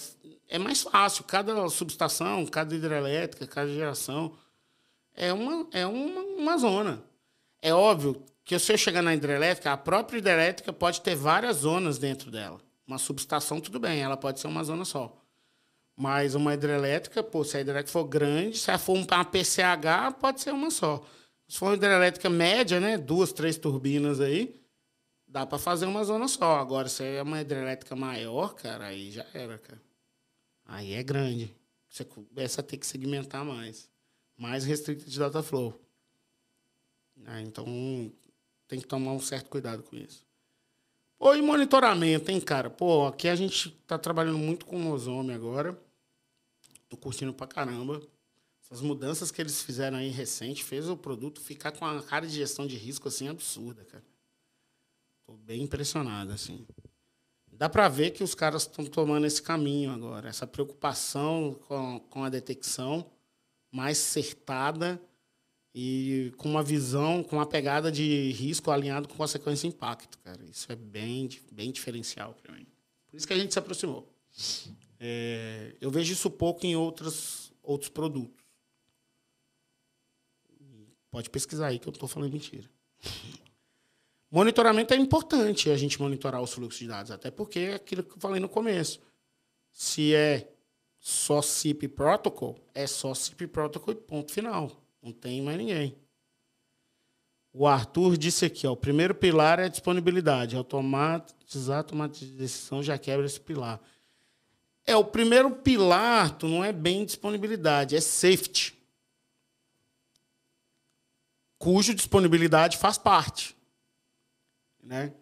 é mais fácil. Cada subestação, cada hidrelétrica, cada geração é uma, é uma, uma zona. É óbvio que se eu chegar na hidrelétrica, a própria hidrelétrica pode ter várias zonas dentro dela. Uma subestação, tudo bem, ela pode ser uma zona só. Mas uma hidrelétrica, pô, se a hidrelétrica for grande, se ela for uma PCH, pode ser uma só. Se for uma hidrelétrica média, né, duas, três turbinas aí, dá para fazer uma zona só. Agora, se é uma hidrelétrica maior, cara, aí já era, cara. Aí é grande. Você começa a ter que segmentar mais. Mais restrito de data flow. Ah, então, tem que tomar um certo cuidado com isso. Pô, e monitoramento, hein, cara? Pô, aqui a gente tá trabalhando muito com o Nosome agora. Tô curtindo pra caramba. Essas mudanças que eles fizeram aí recente fez o produto ficar com uma cara de gestão de risco assim absurda, cara. Tô bem impressionado, assim. Dá para ver que os caras estão tomando esse caminho agora, essa preocupação com, com a detecção mais acertada e com uma visão, com uma pegada de risco alinhado com consequência e impacto, cara. Isso é bem, bem diferencial para mim. Por isso que a gente se aproximou. É, eu vejo isso pouco em outros, outros produtos. Pode pesquisar aí que eu não estou falando mentira. Monitoramento é importante a gente monitorar os fluxos de dados, até porque é aquilo que eu falei no começo. Se é só SIP Protocol, é só SIP Protocol e ponto final. Não tem mais ninguém. O Arthur disse aqui, ó, o primeiro pilar é a disponibilidade. Automatizar, tomar decisão já quebra esse pilar. É, o primeiro pilar tu não é bem disponibilidade, é safety. Cujo disponibilidade faz parte. Né?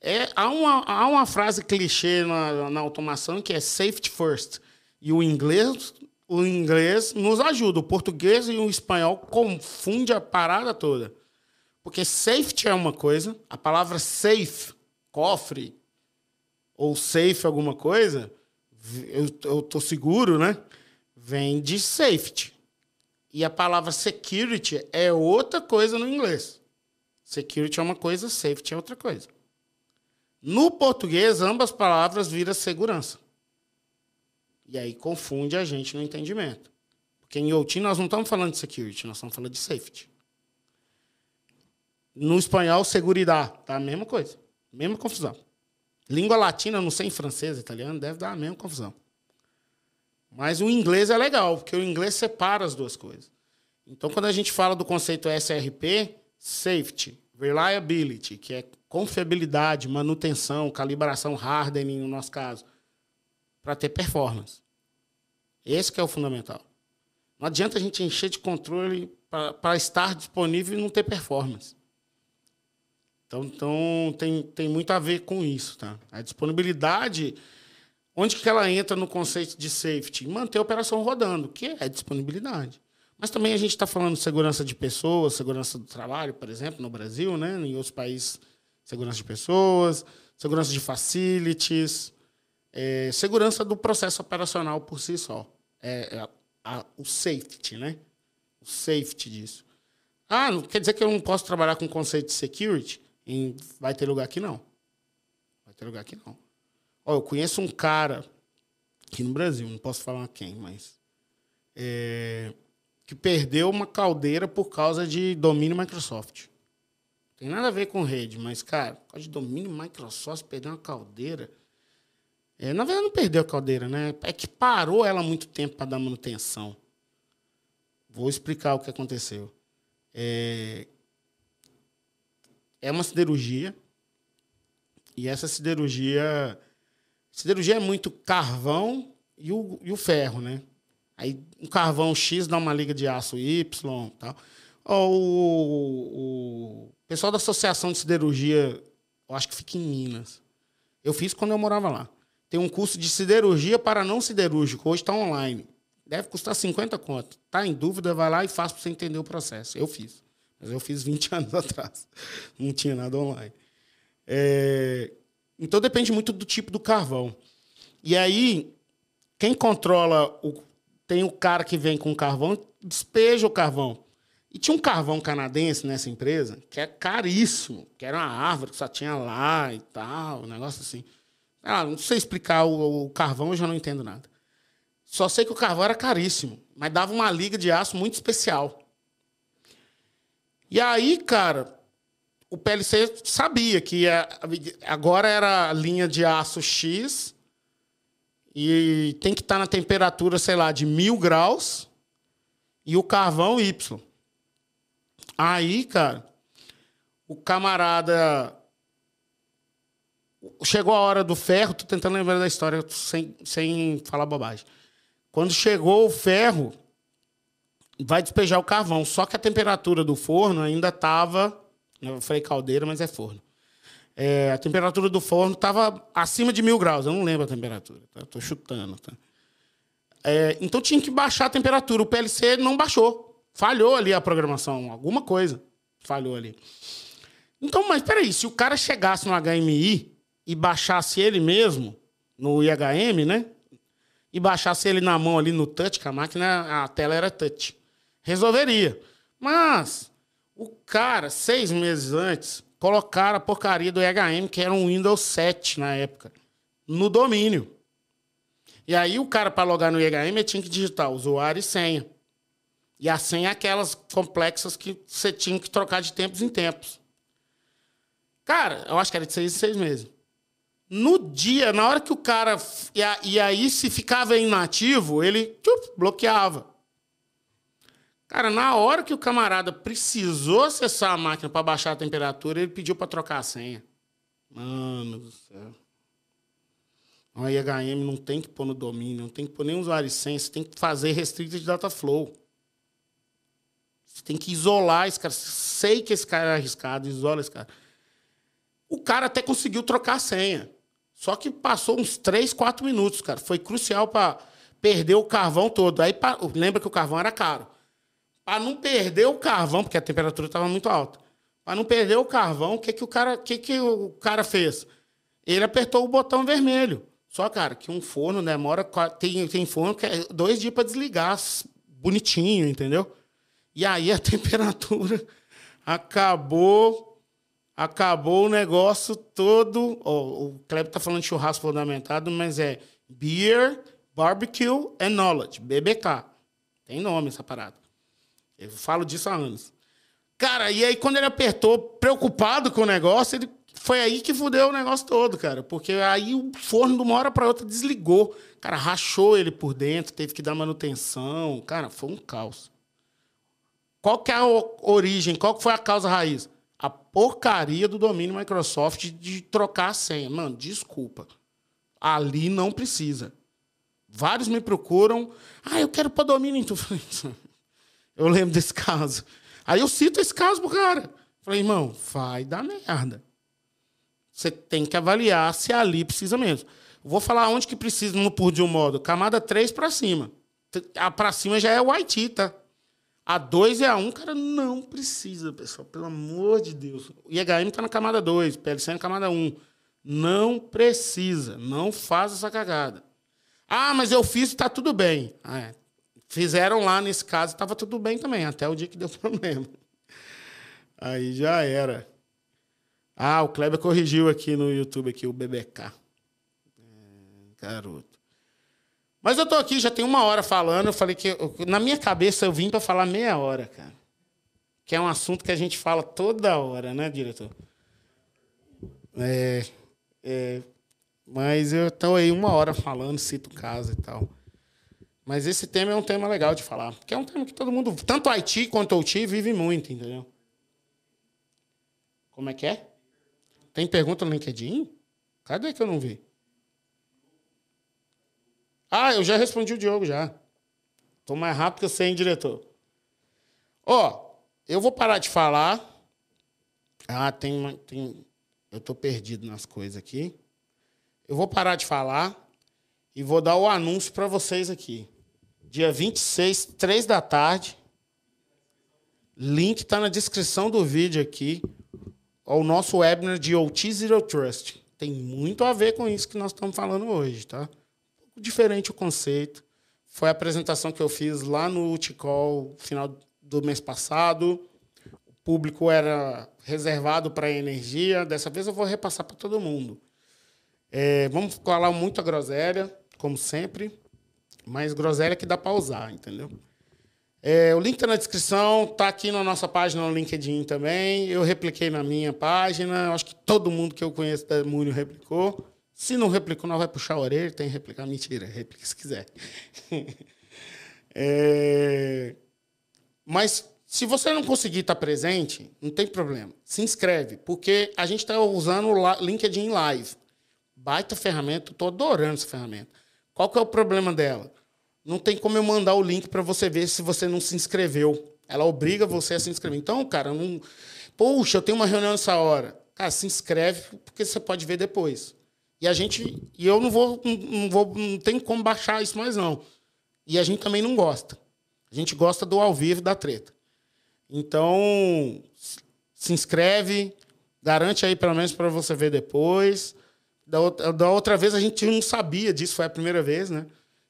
É, há, uma, há uma frase clichê na, na automação que é safety first. E o inglês, o inglês nos ajuda. O português e o espanhol confunde a parada toda. Porque safety é uma coisa, a palavra safe, cofre, ou safe alguma coisa, eu estou seguro, né? Vem de safety. E a palavra security é outra coisa no inglês. Security é uma coisa, safety é outra coisa. No português, ambas palavras viram segurança. E aí confunde a gente no entendimento. Porque em OT nós não estamos falando de security, nós estamos falando de safety. No espanhol, seguridade, tá a mesma coisa. Mesma confusão. Língua latina, não sei em francês, italiano, deve dar a mesma confusão. Mas o inglês é legal, porque o inglês separa as duas coisas. Então, quando a gente fala do conceito SRP, safety, reliability, que é confiabilidade, manutenção, calibração, hardening no nosso caso, para ter performance. Esse que é o fundamental. Não adianta a gente encher de controle para estar disponível e não ter performance. Então, então tem, tem muito a ver com isso. Tá? A disponibilidade, onde que ela entra no conceito de safety? Manter a operação rodando, que é disponibilidade. Mas também a gente está falando de segurança de pessoas, segurança do trabalho, por exemplo, no Brasil, né? em outros países, segurança de pessoas, segurança de facilities, é, segurança do processo operacional por si só. É, é a, a, o safety, né? O safety disso. Ah, não quer dizer que eu não posso trabalhar com o conceito de security? Em, vai ter lugar aqui, não. Vai ter lugar aqui, não. Ó, eu conheço um cara aqui no Brasil, não posso falar quem, mas... É, que perdeu uma caldeira por causa de domínio Microsoft. Tem nada a ver com rede, mas, cara, por causa de domínio Microsoft, perdeu uma caldeira. É, na verdade, não perdeu a caldeira, né? É que parou ela muito tempo para dar manutenção. Vou explicar o que aconteceu. É, é uma siderurgia. E essa siderurgia. Siderurgia é muito carvão e o, e o ferro, né? Aí um carvão X dá uma liga de aço Y tal. O, o pessoal da Associação de Siderurgia, eu acho que fica em Minas. Eu fiz quando eu morava lá. Tem um curso de siderurgia para não siderúrgico. Hoje está online. Deve custar 50 conto. Tá em dúvida, vai lá e faz para você entender o processo. Eu fiz. Mas eu fiz 20 (laughs) anos atrás. Não tinha nada online. É... Então depende muito do tipo do carvão. E aí, quem controla o, tem o cara que vem com carvão, despeja o carvão. E tinha um carvão canadense nessa empresa, que é caríssimo, que era uma árvore que só tinha lá e tal, um negócio assim. Ah, não sei explicar o, o carvão, eu já não entendo nada. Só sei que o carvão era caríssimo, mas dava uma liga de aço muito especial. E aí, cara, o PLC sabia que agora era a linha de aço X e tem que estar na temperatura, sei lá, de mil graus e o carvão Y. Aí, cara, o camarada. Chegou a hora do ferro, tô tentando lembrar da história sem, sem falar bobagem. Quando chegou o ferro, vai despejar o carvão. Só que a temperatura do forno ainda estava. Eu falei caldeira, mas é forno. É, a temperatura do forno estava acima de mil graus. Eu não lembro a temperatura. Estou tá? chutando. Tá? É, então tinha que baixar a temperatura. O PLC não baixou. Falhou ali a programação. Alguma coisa falhou ali. Então, mas peraí, se o cara chegasse no HMI e baixasse ele mesmo, no IHM, né? E baixasse ele na mão ali no touch, que a máquina, a tela era touch. Resolveria. Mas o cara, seis meses antes, colocaram a porcaria do IHM, que era um Windows 7 na época, no domínio. E aí o cara, para logar no IHM, tinha que digitar usuário e senha. E a senha é aquelas complexas que você tinha que trocar de tempos em tempos. Cara, eu acho que era de seis em seis meses. No dia, na hora que o cara. E aí, se ficava inativo, ele tchup, bloqueava. Cara, na hora que o camarada precisou acessar a máquina para baixar a temperatura, ele pediu para trocar a senha. Mano do céu. O IHM não tem que pôr no domínio, não tem que pôr nem usuário você tem que fazer restricted data flow. Você tem que isolar esse cara. Sei que esse cara é arriscado, isola esse cara. O cara até conseguiu trocar a senha. Só que passou uns 3, 4 minutos, cara. Foi crucial para perder o carvão todo. Aí lembra que o carvão era caro. Para não perder o carvão, porque a temperatura estava muito alta. Para não perder o carvão, o que, que, o cara, que, que o cara fez? Ele apertou o botão vermelho. Só, cara, que um forno demora. Tem, tem forno que é dois dias para desligar bonitinho, entendeu? E aí a (laughs) temperatura acabou acabou o negócio todo. Oh, o Kleber tá falando de churrasco fundamentado, mas é Beer, Barbecue and Knowledge, BBK. Tem nome essa parada. Eu falo disso há anos. Cara, e aí quando ele apertou, preocupado com o negócio, ele foi aí que fudeu o negócio todo, cara. Porque aí o forno de uma hora para outra desligou. Cara, rachou ele por dentro, teve que dar manutenção. Cara, foi um caos. Qual que é a origem? Qual que foi a causa raiz? a porcaria do domínio Microsoft de trocar a senha. Mano, desculpa. Ali não precisa. Vários me procuram. Ah, eu quero para domínio. (laughs) Eu lembro desse caso. Aí eu cito esse caso pro cara. Falei, irmão, vai dar merda. Você tem que avaliar se ali precisa mesmo. Vou falar onde que precisa, no por de um modo. Camada 3 para cima. Para cima já é o IT, tá? A 2 e a 1, um, cara, não precisa, pessoal. Pelo amor de Deus. O IHM está na camada 2, PLC na camada 1. Um. Não precisa. Não faz essa cagada. Ah, mas eu fiz e está tudo bem. Ah, é. Fizeram lá nesse caso, estava tudo bem também, até o dia que deu (laughs) problema. Aí já era. Ah, o Kleber corrigiu aqui no YouTube aqui o BBK. É, garoto. Mas eu tô aqui, já tem uma hora falando. Eu falei que na minha cabeça eu vim para falar meia hora, cara. Que é um assunto que a gente fala toda hora, né, diretor? É, é, mas eu estou aí uma hora falando, cito casa e tal. Mas esse tema é um tema legal de falar. Porque é um tema que todo mundo, tanto Haiti quanto OT, vive muito, entendeu? Como é que é? Tem pergunta no LinkedIn? Cadê que eu não vi? Ah, eu já respondi o Diogo já. Tô mais rápido que você, hein, diretor? Ó, eu vou parar de falar. Ah, tem, tem. Eu tô perdido nas coisas aqui. Eu vou parar de falar e vou dar o anúncio para vocês aqui. Dia 26, 3 da tarde. Link está na descrição do vídeo aqui. O nosso webinar de OT Zero Trust. Tem muito a ver com isso que nós estamos falando hoje, tá? diferente o conceito. Foi a apresentação que eu fiz lá no Uticol, final do mês passado. O público era reservado para energia. Dessa vez eu vou repassar para todo mundo. É, vamos falar muito a groselha, como sempre, mas groselha que dá para usar, entendeu? É, o link está na descrição, está aqui na nossa página no LinkedIn também. Eu repliquei na minha página. Acho que todo mundo que eu conheço da Múnio replicou. Se não replicou, não vai puxar a orelha, tem que replicar. Mentira, replica se quiser. (laughs) é... Mas se você não conseguir estar presente, não tem problema. Se inscreve, porque a gente está usando o LinkedIn Live. Baita ferramenta, estou adorando essa ferramenta. Qual que é o problema dela? não tem como eu mandar o link para você ver se você não se inscreveu. Ela obriga você a se inscrever. Então, cara, não. Puxa, eu tenho uma reunião nessa hora. Cara, se inscreve, porque você pode ver depois. E a gente. E eu não vou. Não, vou, não tem como baixar isso mais, não. E a gente também não gosta. A gente gosta do ao vivo da treta. Então, se inscreve, garante aí pelo menos para você ver depois. Da outra, da outra vez a gente não sabia disso, foi a primeira vez, né?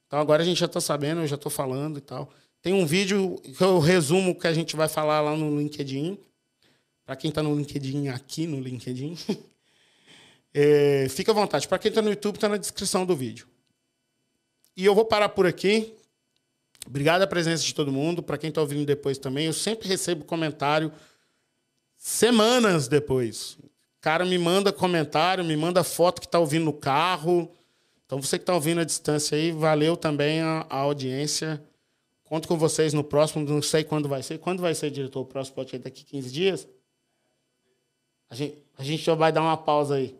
Então agora a gente já está sabendo, eu já estou falando e tal. Tem um vídeo que eu resumo que a gente vai falar lá no LinkedIn. Para quem está no LinkedIn, aqui no LinkedIn. (laughs) é, fica à vontade. Para quem está no YouTube, está na descrição do vídeo. E eu vou parar por aqui. Obrigado a presença de todo mundo. Para quem está ouvindo depois também, eu sempre recebo comentário semanas depois. Cara me manda comentário, me manda foto que está ouvindo no carro então, você que está ouvindo à distância aí, valeu também a, a, audiência. Conto com vocês no próximo, não sei quando vai ser. Quando vai ser, diretor? O próximo pode ser daqui 15 dias? A gente, a gente já vai dar uma pausa aí.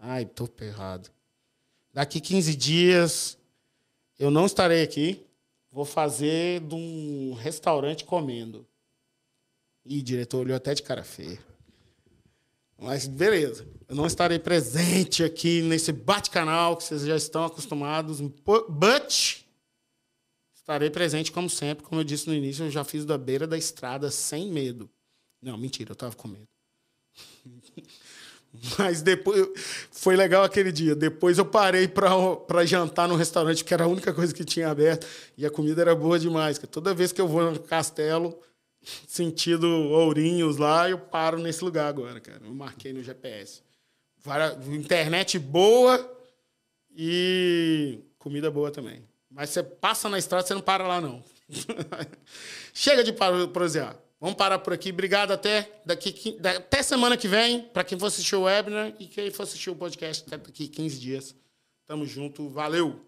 Ai, tô errado. Daqui 15 dias, eu não estarei aqui. Vou fazer de um restaurante comendo. Ih, diretor olhou até de cara feia. Mas beleza, eu não estarei presente aqui nesse bate-canal que vocês já estão acostumados, but estarei presente como sempre, como eu disse no início, eu já fiz da beira da estrada sem medo. Não, mentira, eu estava com medo. (laughs) Mas depois foi legal aquele dia. Depois eu parei para jantar no restaurante, que era a única coisa que tinha aberto, e a comida era boa demais. Toda vez que eu vou no castelo, sentido Ourinhos lá, eu paro nesse lugar agora, cara. Eu marquei no GPS. Internet boa e comida boa também. Mas você passa na estrada, você não para lá, não. (laughs) Chega de prosear. Vamos parar por aqui. Obrigado até daqui até semana que vem, para quem for assistir o webinar e quem for assistir o podcast até daqui 15 dias. Tamo junto. Valeu!